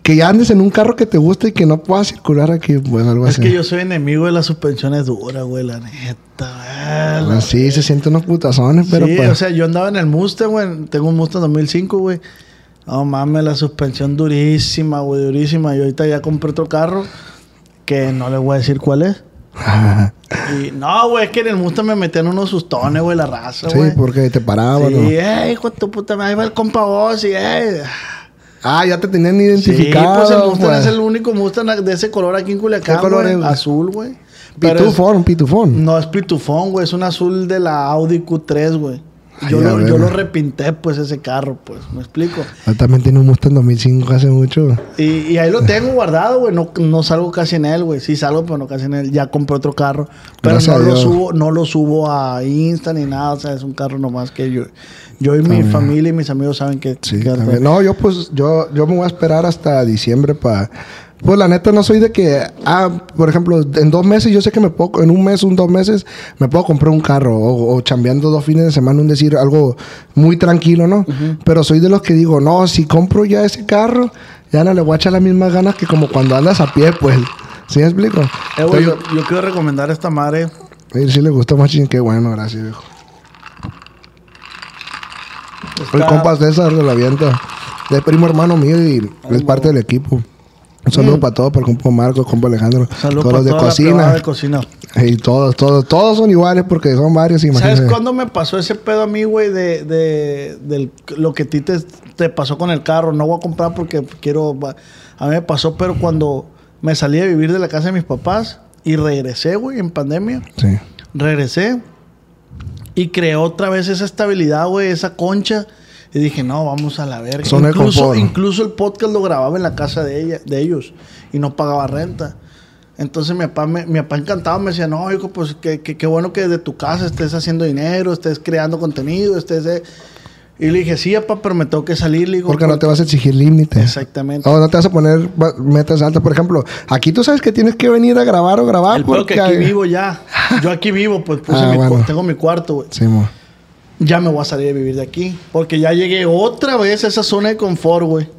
que ya andes en un carro que te guste y que no puedas circular aquí, pues algo Es así. que yo soy enemigo de las suspensiones duras, güey, la neta. güey. Así se sienten unos putazones, pero sí, pues. o sea, yo andaba en el Mustang, güey. Tengo un Mustang 2005, güey. No mames, la suspensión durísima, güey, durísima. Y ahorita ya compré otro carro que no les voy a decir cuál es. [laughs] Y no, güey, es que en el Mustang me metían unos sustones, güey, la raza, sí, güey. porque te paraban, Sí, ¿no? eh, hijo de tu puta ahí va el compa vos y eh. Ah, ya te tenían Sí, identificado. pues el Mustang pues. es el único Mustang de ese color aquí en Culiacán, ¿Qué color es? Azul, güey. Pitufón, pitufón. No es pitufón, güey. Es un azul de la Audi Q3, güey. Ay, Yo, lo, yo lo repinté, pues, ese carro, pues. ¿Me explico? Yo también tiene un Mustang 2005 hace mucho. Y, y ahí lo tengo guardado, güey. No, no salgo casi en él, güey. Sí salgo, pero no casi en él. Ya compré otro carro. Pero Gracias no lo, subo, no lo subo a Insta ni nada. O sea, es un carro nomás que yo... Yo y mi familia y mis amigos saben que... Sí, que-. No, yo pues, yo, yo me voy a esperar hasta diciembre para... Pues la neta no soy de que, ah, por ejemplo, en dos meses yo sé que me puedo, en un mes, un dos meses, me puedo comprar un carro o, o chambeando dos fines de semana, un decir algo muy tranquilo, ¿no? Pero soy de los que digo, no, si compro ya ese carro, ya no le voy a echar las mismas ganas que como cuando andas a pie, pues. ¿Sí me explico? Eh, güey, yo, yo quiero recomendar esta madre. Oye, si le gustó más qué bueno, gracias, viejo. El Está- compa César de la Vienta. Es primo hermano mío y es parte del equipo. Un saludo para todos, para el compa Marco, el compa Alejandro. Saludos todos para los de cocina. de cocina. Y todos, todos, todos son iguales porque son varios, ¿Sabes imagínate. cuándo me pasó ese pedo a mí, güey? De, de, del- lo que a ti te, te pasó con el carro. No voy a comprar porque quiero... A mí me pasó, pero cuando me salí a vivir de la casa de mis papás y regresé, güey, en pandemia. Sí. Regresé y creé otra vez esa estabilidad, güey, esa concha. Y dije, no, vamos a la verga. De incluso, incluso el podcast lo grababa en la casa de ella, de ellos. Y no pagaba renta. Entonces mi papá, me, mi papá encantado me decía, no, hijo, pues qué que, qué bueno que desde tu casa estés haciendo dinero, estés creando contenido, estés... eh". Y le dije, sí, papá, pero me tengo que salir. Le digo, Porque no te vas a exigir límites. Exactamente. O no te vas a poner metas altas. Por ejemplo, aquí tú sabes que tienes que venir a grabar o grabar el porque... que aquí hay- vivo ya. Yo aquí vivo, pues puse Ah, mi cu- bueno. tengo mi cuarto, güey. Sí, mo. Ya me voy a salir a vivir de aquí. Porque ya llegué otra vez a esa zona de confort, güey.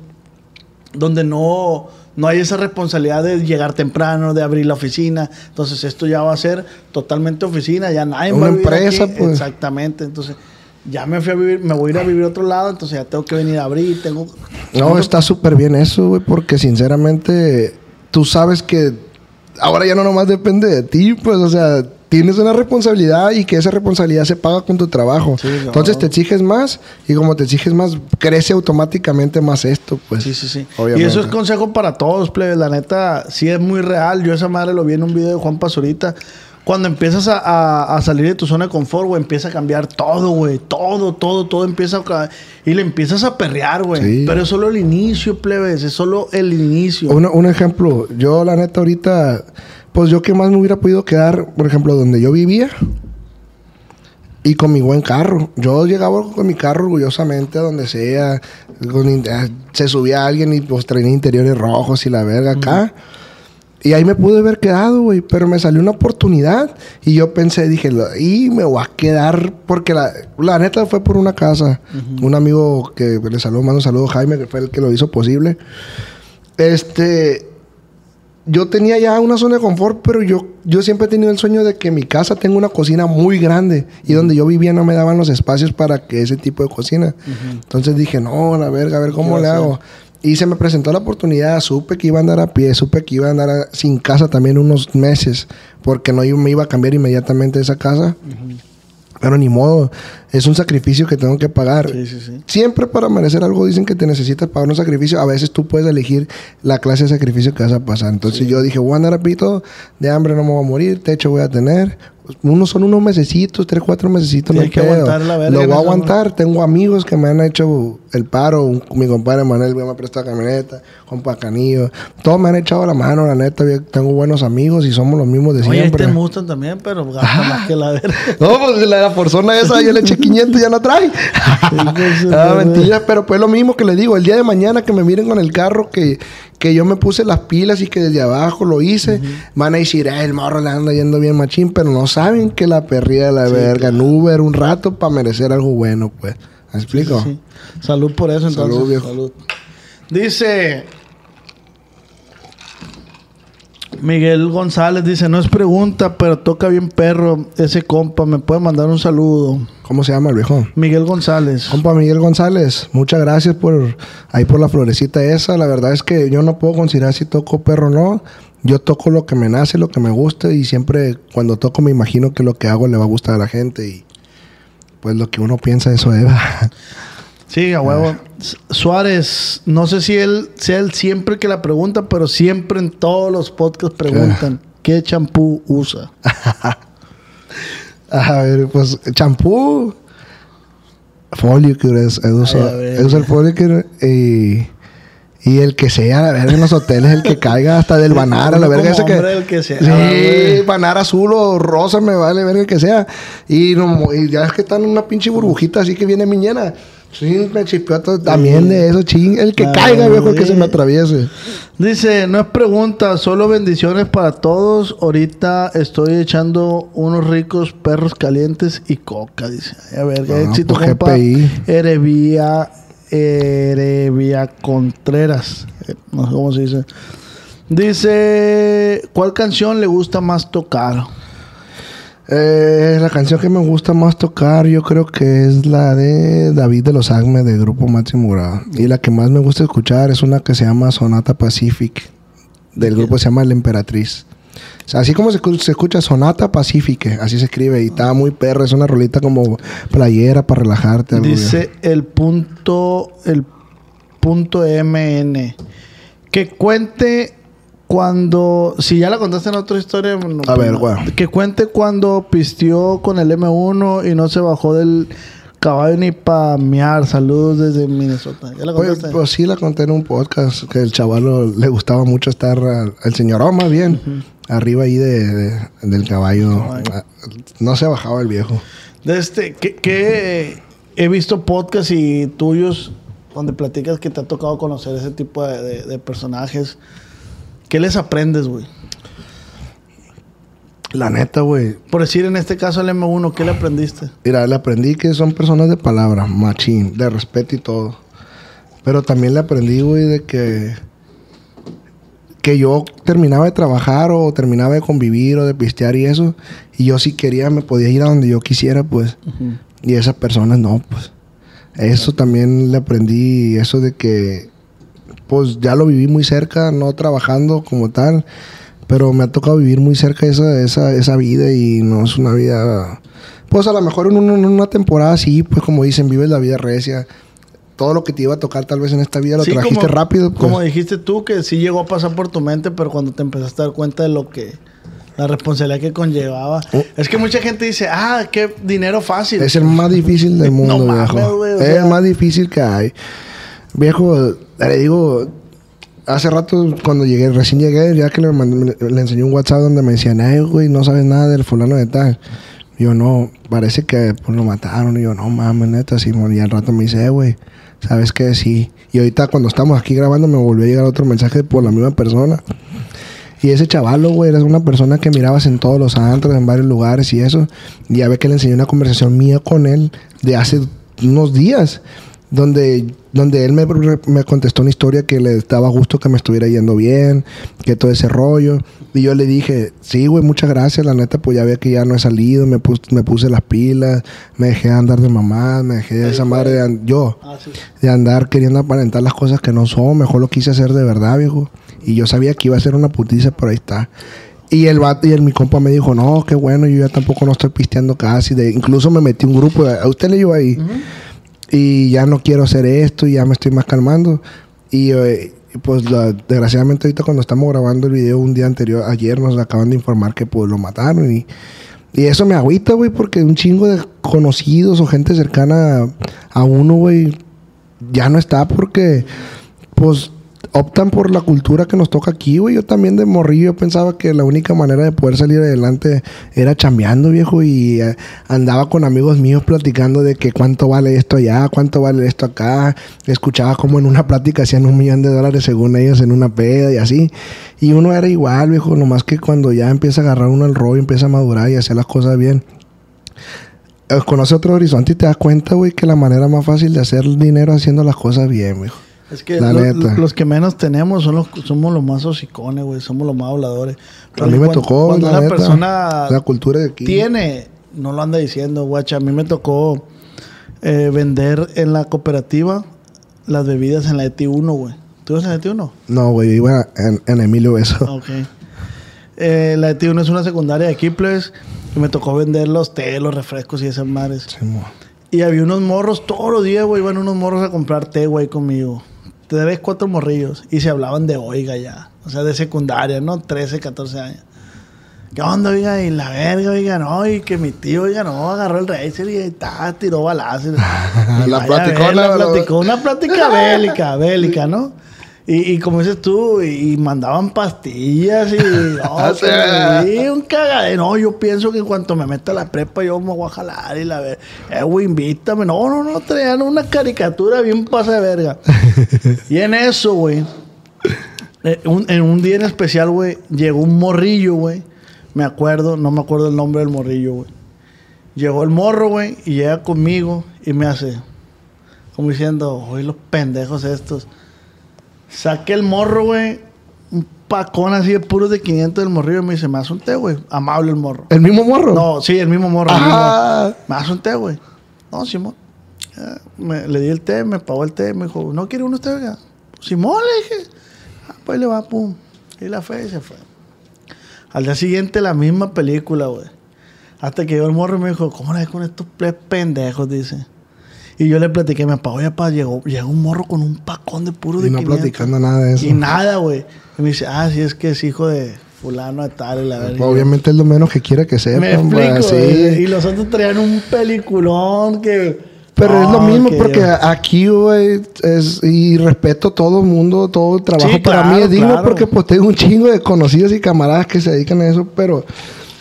Donde no, no hay esa responsabilidad de llegar temprano, de abrir la oficina. Entonces esto ya va a ser totalmente oficina, ya nadie Una va a vivir empresa, aquí. pues. Exactamente. Entonces ya me fui a vivir, me voy a ir a vivir a otro lado, entonces ya tengo que venir a abrir, tengo... No, está súper bien eso, güey, porque sinceramente tú sabes que ahora ya no nomás depende de ti, pues, o sea, tienes una responsabilidad y que esa responsabilidad se paga con tu trabajo. Sí, no. Entonces te exiges más y como te exiges más, crece automáticamente más esto, pues. Sí, sí, sí. Obviamente. Y eso es consejo para todos, plebes. La neta, sí es muy real. Yo esa madre lo vi en un video de Juan Pazurita. Cuando empiezas a, a- a salir de tu zona de confort, güey, empieza a cambiar todo, güey. Todo, todo, todo empieza a... Y le empiezas a perrear, güey. Sí. Pero es solo el inicio, plebes. Es solo el inicio. Un ejemplo, yo la neta ahorita, pues yo que más me hubiera podido quedar, por ejemplo, donde yo vivía y con mi buen carro. Yo llegaba con mi carro orgullosamente a donde sea, con eh, se subía alguien y pues traía interiores rojos y la verga acá. Y ahí me pude haber quedado, güey, pero me salió una oportunidad y yo pensé, dije, "Lo- y me voy a quedar porque la, la neta fue por una casa. Un amigo que le saludo, mando un saludo, Jaime, que fue el que lo hizo posible. Este, yo tenía ya una zona de confort, pero yo, yo siempre he tenido el sueño de que mi casa tenga una cocina muy grande y donde yo vivía no me daban los espacios para que ese tipo de cocina. Entonces dije, no, la verga, a ver cómo ¿Qué le hago. Y se me presentó la oportunidad, supe que iba a andar a pie, supe que iba a andar a- sin casa también unos meses, porque no iba- me iba a cambiar inmediatamente esa casa. Pero ni modo, es un sacrificio que tengo que pagar. Sí, sí, sí. Siempre para merecer algo dicen que te necesitas pagar un sacrificio. A veces tú puedes elegir la clase de sacrificio que vas a pasar. Entonces yo dije, voy a andar a pito, de hambre no me voy a morir, techo voy a tener. Unos son unos mesecitos, tres, cuatro mesecitos, no hay que aguantar la verga Lo voy a aguantar. Tengo amigos que me han hecho el paro. Un- mi compadre Manuel me ha prestado camioneta, compa Canillo. Todos me han echado la mano, la neta. Yo tengo buenos amigos y somos los mismos de Oye, siempre. este Mustang también, pero gasta más que la verga. No, pues la persona esa yo le eché [laughs] 500 y ya [laughs] no trae. Ah, mentira, pero pues lo mismo que le digo. El día de mañana que me miren con el carro que, que yo me puse las pilas y que desde abajo lo hice, van a decir, "Ah, el morro le anda yendo bien machín, pero no saben que la perría de la verga en Uber un rato para merecer algo bueno, pues. ¿Me explico? Sí. Salud por eso, entonces. Salud, viejo. Salud. Dice Miguel González, dice, no es pregunta, pero toca bien perro ese compa. ¿Me puede mandar un saludo? ¿Cómo se llama el viejo? Miguel González. Compa Miguel González, muchas gracias por ahí por la florecita esa. La verdad es que yo no puedo considerar si toco perro o no. Yo toco lo que me nace, lo que me gusta y siempre cuando toco me imagino que lo que hago le va a gustar a la gente y pues lo que uno piensa eso es. [laughs] Sí, a huevo. S- Suárez, no sé si él sea él siempre que la pregunta, pero siempre en todos los podcasts preguntan, ¿qué champú usa? [laughs] A ver, pues champú, Foliacure es, es uso, Ay, a ver. es uso el Foliacure y, y el que sea, la verga, en los hoteles, el que [laughs] caiga hasta del Banara, la verga ese que... el que sea, Sí, güey. Banara azul o rosa, me vale verga el que sea. Y, no, y ya es que están en una pinche burbujita así que viene miñena. Sí, me también de eso, ching. El que Ay, caiga, viejo, que se me atraviese. Dice, no es pregunta, solo bendiciones para todos. Ahorita estoy echando unos ricos perros calientes y coca, dice. A ver, qué Ah, éxito, pues, compa. GPI. Erevía, Erevía Contreras. Eh, No sé cómo se dice. Dice, ¿cuál canción le gusta más tocar? Eh, la canción que me gusta más tocar, yo creo que es la de David de los Agme de Grupo Máximo Grado. Y la que más me gusta escuchar es una que se llama Sonata Pacific. Del grupo se llama La Emperatriz. O sea, así como se, escu- se escucha Sonata Pacific, así se escribe. Y está muy perra, es una rolita como playera para relajarte. Dice el punto, el punto MN. Que cuente cuando, si ya la contaste en otra historia, no, A pues ver, no. güey. que cuente cuando pistió con el M1 y no se bajó del caballo ni pa' mear. Saludos desde Minnesota. ¿Ya la Oye, contaste? pues sí la conté en un podcast que el chavalo le gustaba mucho estar al, al señor más bien arriba ahí de, de- del caballo. Ah, No se bajaba el viejo. De este, que, que he visto podcasts y tuyos donde platicas que te ha tocado conocer ese tipo de personajes. ¿Qué les aprendes, güey? La neta, güey. Por decir en este caso al M1, ¿qué le aprendiste? Mira, le aprendí que son personas de palabra, machín, de respeto y todo. Pero también le aprendí, güey, de que que yo terminaba de trabajar o terminaba de convivir o de pistear y eso, y yo si quería me podía ir a donde yo quisiera, pues. Y esas personas no, pues. Eso también le aprendí, eso de que, pues ya lo viví muy cerca, no trabajando como tal, pero me ha tocado vivir muy cerca esa, esa, esa vida y no es una vida, pues a lo mejor en, un- en una temporada sí, pues como dicen, vives la vida recia. Todo lo que te iba a tocar tal vez en esta vida lo Sí, trajiste como- rápido. Pues. Como dijiste tú, que sí llegó a pasar por tu mente, pero cuando te empezaste a dar cuenta de lo que... La responsabilidad que conllevaba. Oh. Es que mucha gente dice, ah, qué dinero fácil. Es el más difícil del [laughs] mundo, No viejo. es sea- el más difícil que hay. Viejo, le digo, hace rato cuando llegué, recién llegué, ya que le, mandé- le enseñé un WhatsApp donde me decían, ay, güey, no sabes nada del fulano de tal. Yo, no, parece que pues, lo mataron. Y yo, no mames, neta, Simón. Y al rato me dice, eh, güey, ¿sabes qué? Sí. Y ahorita cuando estamos aquí grabando me volvió a llegar otro mensaje por la misma persona. Y ese chavalo, güey, era una persona que mirabas en todos los antros, en varios lugares y eso. Y ya ve que le enseñé una conversación mía con él de hace unos días, donde, donde él me, me contestó una historia que le daba gusto que me estuviera yendo bien, que todo ese rollo. Y yo le dije, sí, güey, muchas gracias, la neta, pues ya ve que ya no he salido, me, pus- me puse las pilas, me dejé de andar de mamá, me dejé de esa madre de yo Ah, sí. de andar queriendo aparentar las cosas que no son. Mejor lo quise hacer de verdad, viejo. Y yo sabía que iba a ser una putiza, pero ahí está. Y el vato y el, mi compa me dijo, no, qué bueno, yo ya tampoco no estoy pisteando casi. De, incluso me metí un grupo, a usted le llevo ahí. Y ya no quiero hacer esto, y ya me estoy más calmando. Y eh, pues desgraciadamente ahorita cuando estamos grabando el video un día anterior, ayer nos acaban de informar que pues lo mataron y... Y eso me agüita, güey, porque un chingo de conocidos o gente cercana a uno, güey, ya no está porque, pues, optan por la cultura que nos toca aquí, güey. Yo también de morrillo pensaba que la única manera de poder salir adelante era chambeando, viejo, y eh, andaba con amigos míos platicando de que cuánto vale esto allá, cuánto vale esto acá. Escuchaba como en una plática hacían un millón de dólares según ellos en una peda y así. Y uno era igual, viejo, nomás que cuando ya empieza a agarrar uno el rollo, empieza a madurar y hacer las cosas bien. eh, Conoce otro horizonte y te das cuenta, güey, que la manera más fácil de hacer dinero haciendo las cosas bien, viejo. Es que La lo- neta. los que menos tenemos son los, somos los más hocicones, güey. Somos los más habladores. A mí me Cuando- tocó, Cuando la una neta, persona la cultura de aquí. tiene, no lo anda diciendo, guacha. A mí me tocó eh, vender en la cooperativa las bebidas en la ET1, güey. ¿Tú eres en la ET1? No, güey, iba en, en Emilio Beso. Ok. Eh, la ET1 es una secundaria de aquí, pues. Y me tocó vender los té, los refrescos y esas madres. Simón. Y había unos morros todos los días, güey. Iban unos morros a comprar té, güey, conmigo. Tres, cuatro morrillos. Y se hablaban de oiga ya. O sea, de secundaria, ¿no? 13, 14 años. ¿Qué onda, oiga? Y la verga, oiga, no. Y que mi tío, oiga, no. Agarró el racer y ta, tiró balazos. [laughs] La platicó, ver, la- la platicó. Una plática bélica, bélica, ¿no? Y, y como dices tú, y, mandaban pastillas y... [laughs] No, que- sí, un cagadero. No, yo pienso que en cuanto me meta a la prepa yo me voy a jalar y la ver. Eh, güey, invítame. No, no, no, traían una caricatura bien pasa de verga. [laughs] y en eso, güey, eh, en un día en especial, güey, llegó un morrillo, güey. Me acuerdo, no me acuerdo el nombre del morrillo, güey. Llegó el morro, güey, y llega conmigo y me hace, como diciendo, oye, los pendejos estos. Saqué el morro, güey, un pacón así de puros de 500 del morrillo y me dice, me hace un té, güey. Amable el morro. ¿El mismo morro? No, sí, el mismo morro. Ah. hace un té, güey. No, Simón. Me- le di el té, me pagó el té, me dijo, ¿no quiere uno usted, oiga? Simón, le dije. Ah, pues le va, pum. Y la fe y se fue. Al día siguiente la misma película, güey. Hasta que llegó el morro y me dijo, ¿cómo le ves con estos pendejos? Dice. Y yo le platiqué, me pagó ya pa, llegó, llegó un morro con un pacón de puro de Y no 500. platicando nada de eso. Y nada, güey. Y me dice, ah, sí, es que es hijo de fulano de tal y la verdad. Obviamente es lo menos que quiere que sepan. Me explico. sí. Y los otros traían un peliculón que... Pero es lo mismo que porque yo- aquí, güey, es... Y respeto a todo el mundo, todo el trabajo Sí, para claro, mí es digno claro. porque pues tengo un chingo de conocidos y camaradas que se dedican a eso, pero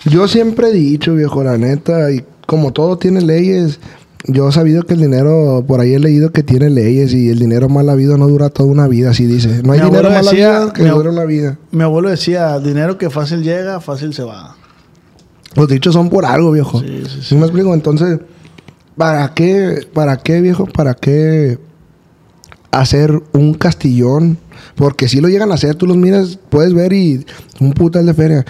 yo siempre he dicho, viejo, la neta, y como todo tiene leyes, yo he sabido que el dinero, por ahí he leído que tiene leyes y el dinero mal habido no dura toda una vida, así dice. No hay Mi dinero mal habido que dure una vida. Mi abuelo decía, dinero que fácil llega, fácil se va. Los dichos son por algo, viejo. Sí, sí, ¿Sí me explico? Entonces, ¿para qué, para qué, viejo? ¿Para qué hacer un castillón? Porque si lo llegan a hacer, tú los miras, puedes ver y un putal de feria.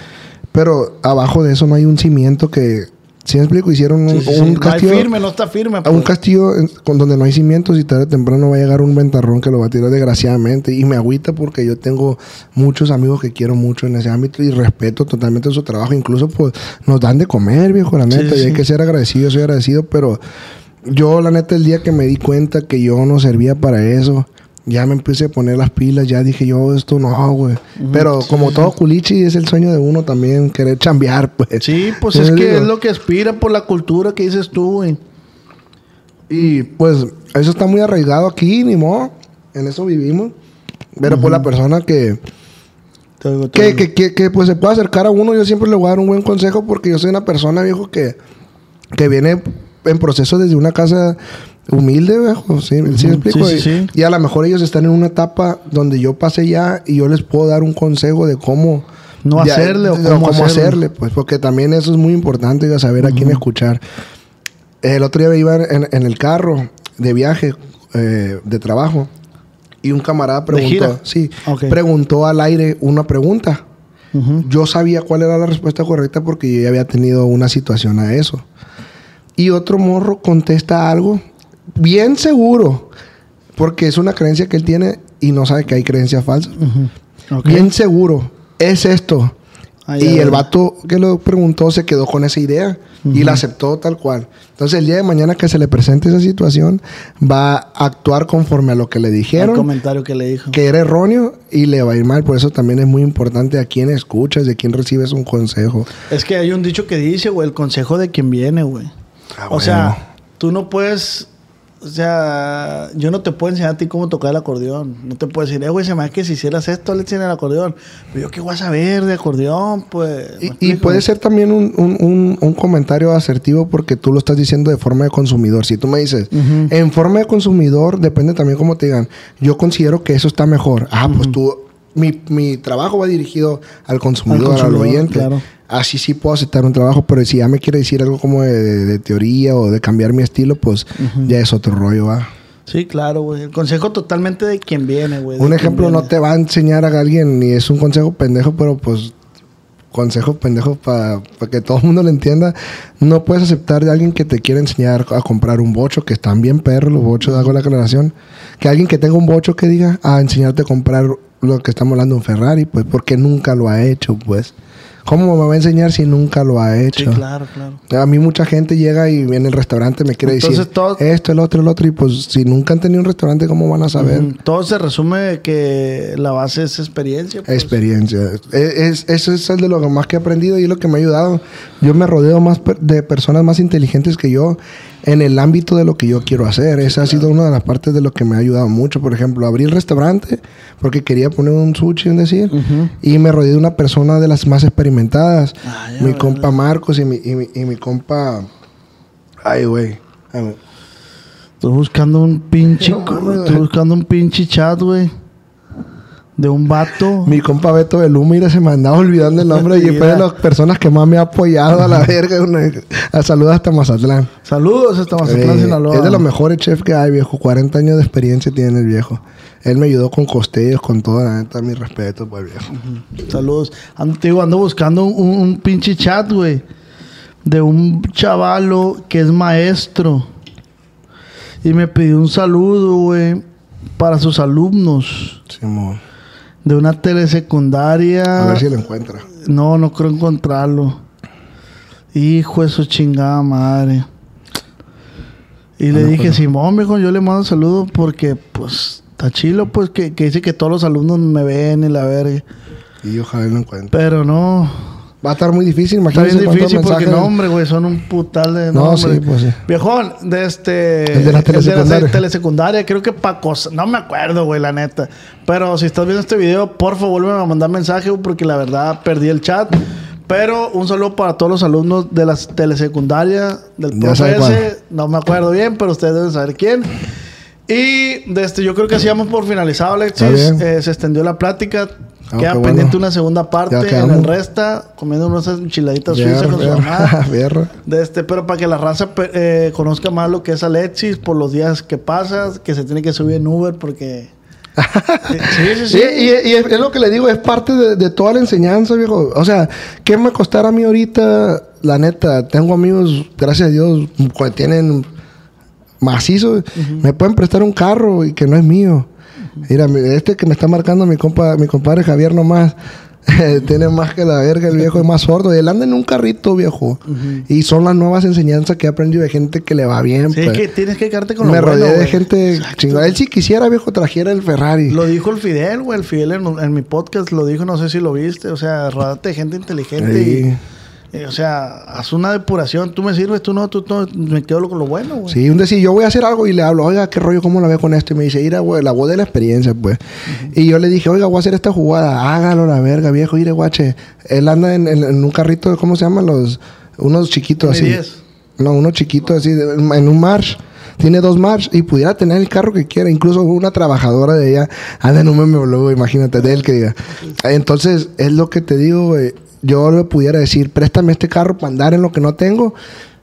Pero abajo de eso no hay un cimiento que ¿Sí me explico? Hicieron un, Sí, sí, sí. un No castillo. firme, no está firme. a pues. un castillo en- con donde no hay cimientos y tarde o temprano va a llegar un ventarrón que lo va a tirar desgraciadamente. Y me agüita porque yo tengo muchos amigos que quiero mucho en ese ámbito y respeto totalmente su trabajo. Incluso pues nos dan de comer, viejo, la neta. Y hay que ser agradecido, soy agradecido. Pero yo la neta el día que me di cuenta que yo no servía para eso. Ya me empecé a poner las pilas, ya dije yo, esto no, güey. Pero como todo culichi, es el sueño de uno también querer chambear, pues. Sí, pues es que digo. es lo que aspira por la cultura que dices tú, güey. Y pues eso está muy arraigado aquí, ni modo. En eso vivimos. Pero por la persona que, digo, que, que, que, pues se puede acercar a uno, yo siempre le voy a dar un buen consejo porque yo soy una persona, viejo, que, que viene en proceso desde una casa humilde, viejo. ¿Sí, ¿Sí me explico? Sí, sí, y, y a lo mejor ellos están en una etapa donde yo pasé ya y yo les puedo dar un consejo de cómo... No ya- hacerle o de cómo hacerle. hacerle, pues porque también eso es muy importante, ya saber a quién escuchar. El otro día iba en, en el carro de viaje, eh, de trabajo, y un camarada preguntó, sí, Ok. preguntó al aire una pregunta. Ujú. Yo sabía cuál era la respuesta correcta porque yo ya había tenido una situación a eso. Y otro morro contesta algo bien seguro, porque es una creencia que él tiene y no sabe que hay creencias falsas. Bien seguro, es esto. Y el vato que lo preguntó se quedó con esa idea y la aceptó tal cual. Entonces el día de mañana que se le presente esa situación, va a actuar conforme a lo que le El dijeron, comentario que le dijo. que era erróneo y le va a ir mal. Por eso también es muy importante a quién escuchas, de quién recibes un consejo. Es que hay un dicho que dice, güey, el consejo de quien viene, güey. Ah, o bueno. sea, tú no puedes... O sea, yo no te puedo enseñar a ti cómo tocar el acordeón. No te puedo decir, eh, güey, se me hace que si hicieras esto, le enseñan el acordeón. Pero yo qué voy a saber de acordeón, pues. ¿me Y, puede ser también un, un- un- un comentario asertivo porque tú lo estás diciendo de forma de consumidor. Si tú me dices, en forma de consumidor, depende también cómo te digan, yo considero que eso está mejor. Ah, pues tú, mi, mi trabajo va dirigido al consumidor, al, consumidor, oyente. claro. Así sí puedo aceptar un trabajo, pero si ya me quiere decir algo como de, de- de teoría o de cambiar mi estilo, pues ya es otro rollo, va. Sí, claro, güey. El consejo totalmente de quien viene, güey. Un ejemplo no te va a enseñar a alguien ni es un consejo pendejo, pero pues consejo pendejo para que todo el mundo lo entienda. No puedes aceptar de alguien que te quiere enseñar a comprar un bocho, que están bien perros los bochos, hago la aclaración. Que alguien que tenga un bocho que diga a enseñarte a comprar lo que estamos hablando, un Ferrari, pues porque nunca lo ha hecho, pues. ¿Cómo me va a enseñar si nunca lo ha Sí, hecho? claro, claro. A mí mucha gente llega y en el restaurante me quiere Entonces, decir todo- esto, el otro, el otro. Y pues si nunca han tenido un restaurante, ¿cómo van a saber? Ujú. Todo se resume que la base es experiencia. pues. Experiencia. Es, es- eso es el de lo más que he aprendido y es lo que me ha ayudado. Yo me rodeo más de personas más inteligentes que yo en el ámbito de lo que yo quiero hacer. Esa ha sido una de las partes de lo que me ha ayudado mucho. Por ejemplo, abrí el restaurante porque quería poner un sushi, en decir, y me rodeé de una persona de las más experimentadas. Ah, mi ¿verdad? compa Marcos y mi, y mi, y mi compa... Ay, güey. Estoy buscando un pinche. No estoy buscando un pinche chat, güey. De un vato. Mi compa Beto Belú, mira, se me andaba olvidando el nombre y fue de las personas que más me ha apoyado a la verga. A saludos hasta Mazatlán. Saludos hasta Mazatlán, Eh, Sinaloa. es de los mejores chefs que hay, viejo. 40 años de experiencia tiene el viejo. Él me ayudó con costeos, con todo, la neta, mi respeto, pues, viejo. Saludos. Ando, te digo, ando buscando un, un pinche chat, güey. De un chavalo que es maestro. Y me pidió un saludo, güey. Para sus alumnos. Simón. De una telesecundaria. A ver si lo encuentra. No, no creo encontrarlo. Hijo de su chingada madre. Y le dije, Simón, viejo, yo le mando saludos porque, pues, está chilo, pues, que, que dice que todos los alumnos me ven y la verga. Y ojalá lo encuentre. Pero no, Va a estar muy difícil, está imagínate bien cuántos difícil porque no, hombre, güey, son un putal de No, nombre. sí, pues sí. Viejón, de este... El de la telesecundaria. telesecundaria, creo que pa' cosas... No me acuerdo, güey, la neta. Pero si estás viendo este video, por favor, vuelve a mandar mensaje, porque la verdad perdí el chat. Pero un saludo para todos los alumnos de las telesecundaria del profe. No me acuerdo bien, pero ustedes deben saber quién. Y de este, yo creo que así damos por finalizado, Está Alexis. bien. Eh, se extendió la plática. Ah, Queda pendiente una segunda parte en el resta, comiendo unas enchiladitas suizas con su mamá. [laughs] De este, pero para que la raza eh, conozca más lo que es Alexis por los días que pasas, que se tiene que subir en Uber porque... [laughs] sí, sí, sí. Y, y es, es lo que le digo, es parte de, de toda la enseñanza, viejo. O sea, ¿qué me costará a mí ahorita la neta, tengo amigos, gracias a Dios, que tienen macizo, me pueden prestar un carro y que no es mío. Mira, mi- este que me está marcando mi compa, mi compadre Javier nomás. [laughs] Tiene más que la verga, el viejo es más sordo. Él anda en un carrito, viejo. Y son las nuevas enseñanzas que he aprendido de gente que le va bien. Sí, pues. que tienes que quedarte con Me lo bueno, rodeé de gente chingona. Él si quisiera, viejo, trajera el Ferrari. Lo dijo el Fidel, güey. El Fidel en, en mi podcast lo dijo, no sé si lo viste. O sea, rodate de gente inteligente Sí. y, o sea, haz una depuración. Tú me sirves, tú no, tú no. Me quedo con lo bueno, güey. Sí, un decir, yo voy a hacer algo y le hablo, oiga, qué rollo, cómo lo veo con esto. Y me dice, mira, güey, la voz de la experiencia, pues. Y yo le dije, oiga, voy a hacer esta jugada, hágalo la verga, viejo, mire, guache. Él anda en, en- en un carrito, ¿cómo se llaman los? Unos chiquitos así. M10. No, unos chiquitos así, de- en un march. Tiene dos march y pudiera tener el carro que quiera. Incluso una trabajadora de ella anda en un BMW, imagínate, de él que diga. Entonces, es lo que te digo, güey. Yo le pudiera decir, préstame este carro para andar en lo que no tengo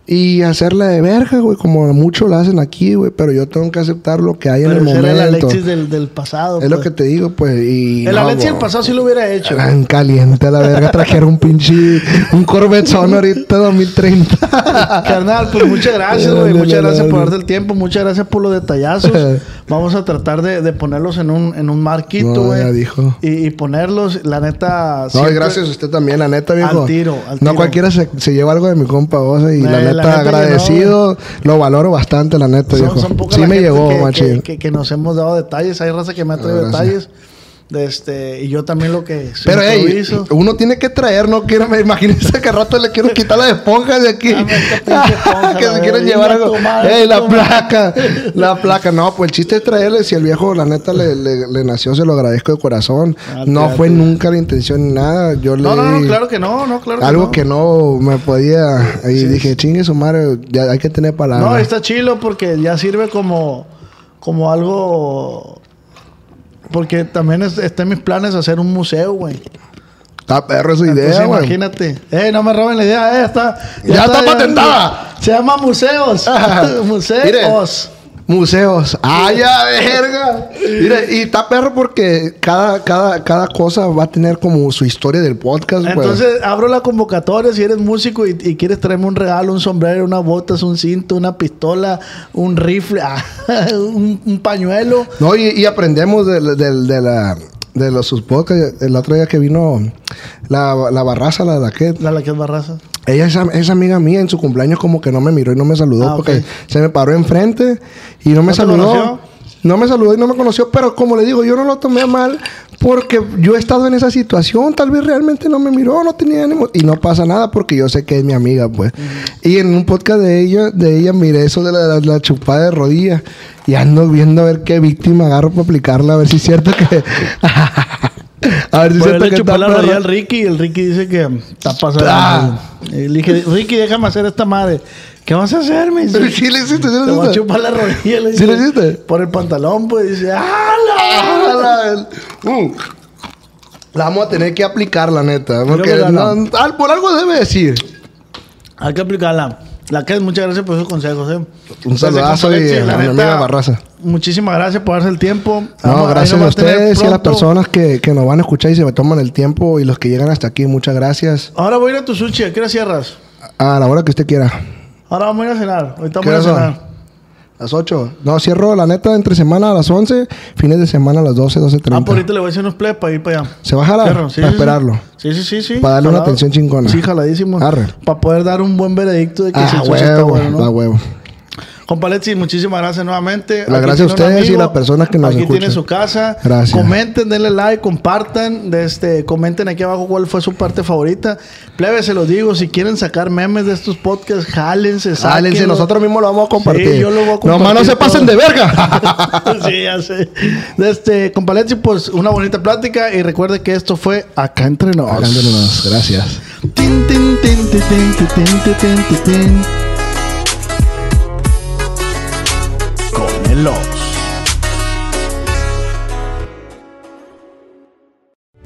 y hacerla de verga, güey, como muchos lo hacen aquí, güey. Pero yo tengo que aceptar lo que hay en el ese era el momento. Alexis del, del pasado. Es lo pues. que te digo, pues. Y El no, Alexis del pasado sí lo hubiera hecho. Eran caliente a la verga. Trajeron un pinche... Un Corvette ahorita 2030. [laughs] Carnal, pues muchas gracias, güey. Muchas gracias por darte el tiempo. Muchas gracias por los detallazos. [laughs] Vamos a tratar de, de ponerlos en un, en un marquito, No, güey. ya dijo. Y, y ponerlos, la neta. No, y gracias a usted también, la neta, viejo. Al tiro, al No cualquiera se, se lleva algo de mi compa Osa y la Eh, neta, la neta agradecido. lo valoro bastante, la neta, Son, viejo. son sí me llegó, que, machín. que, que- que nos hemos dado detalles. Hay raza que me ha traído detalles. Este, y yo también lo que Pero, ey, improviso. uno tiene que traer, no quiero, me imagínese que al rato le quiero quitar la esponja de aquí. [laughs] Esponja, que la se quieren llevar algo. tu madre, Ey, la placa, la placa. No, pues el chiste es traerle. Si el viejo, la neta, le, le- le nació, se lo agradezco de corazón. Ah, no fue nunca la intención ni nada. Yo le No, no, no, di claro que no, no, claro que algo no. que no me podía. Y dije, chingue su madre, ya hay que tener palabras. No, está chilo porque ya sirve como, como algo. Porque también es- está en mis planes hacer un museo, güey. Está perro esa Entonces, idea, güey. imagínate. Eh, no me roben la idea. Eh, está, Ya está patentada. Se llama museos. [laughs] museos. Museos. ¡Ay, ya, verga! Y está perro porque cada, cada, cada cosa va a tener como su historia del podcast, güey. Entonces abro la convocatoria si eres músico y, y quieres traerme un regalo, un sombrero, unas botas, un cinto, una pistola, un rifle, [laughs] un, un pañuelo. No, y, y aprendemos de, de, de la... De los sus podcasts. El otro día que vino la, la barraza, la de la que... La, la que es barraza. Ella es, am- es amiga mía en su cumpleaños como que no me miró y no me saludó Ah, porque se me paró enfrente y no me ¿No te saludó. conoció? No me saludó y no me conoció, pero como le digo, yo no lo tomé mal porque yo he estado en esa situación, tal vez realmente no me miró, no tenía ánimo y no pasa nada porque yo sé que es mi amiga, pues. Y en un podcast de ella, de ella miré eso de la, la- la chupada de rodillas y ando viendo a ver qué víctima agarro para aplicarla, a ver si es cierto que [laughs] [laughs] a ver si le chupó está la rodilla al Ricky y el Ricky dice que está pasando. Ah. Le dije, Ricky, déjame hacer esta madre. ¿Qué vas a hacer, me dice? [laughs] Sí le hiciste, sí le Te voy a hiciste. chupar la rodilla. Le [laughs] ¿Sí lo hiciste? Por el pantalón, pues dice, ¡ah, Ah, la! la, [laughs] Mm. La vamos a tener que aplicar, la neta. Porque no. al- por algo debe decir. Hay que aplicarla. La que es, muchas gracias por esos consejos, ¿eh? Un saludazo y a mi amiga Barraza. Muchísimas gracias por darse el tiempo. No, Vamos- gracias a ustedes y a las personas que, que nos van a escuchar y se me toman el tiempo y los que llegan hasta aquí, muchas gracias. Ahora voy a ir a tu sushi. ¿A qué hora cierras? A la hora que usted quiera. Ahora vamos a ir a cenar. Ahorita ¿Qué vamos a son? cenar. Las 8. No, cierro la neta entre semana a las 11, fines de semana a las 12, 12.30. Ah, por ahorita le voy a hacer unos plebes para ir para allá. ¿Se va a jalar? Fierro, sí, para sí. esperarlo. Sí, sí, sí, sí. Para darle una atención chingona. Sí, jaladísimo. Arre. Para poder dar un buen veredicto de que Ah, el sushi está huevo, bueno, ¿no? huevo. Compa muchísimas gracias nuevamente. La Aquí gracias a ustedes y las personas que nos Aquí escuchan. tiene su casa. Gracias. Comenten, denle like, compartan. de este, comenten aquí abajo cuál fue su parte favorita. Plebe, se los digo, si quieren sacar memes de estos podcasts, jálense. Sálense, nosotros mismos lo vamos a compartir. Sí, yo lo voy a compartir. Nomás no se pasen de verga. [laughs] sí, ya sé. De este, compa pues una bonita plática. Y recuerde que esto fue Acá Entre Nos. Gracias. Tin, tin, tin, tin, tin, Deluxe.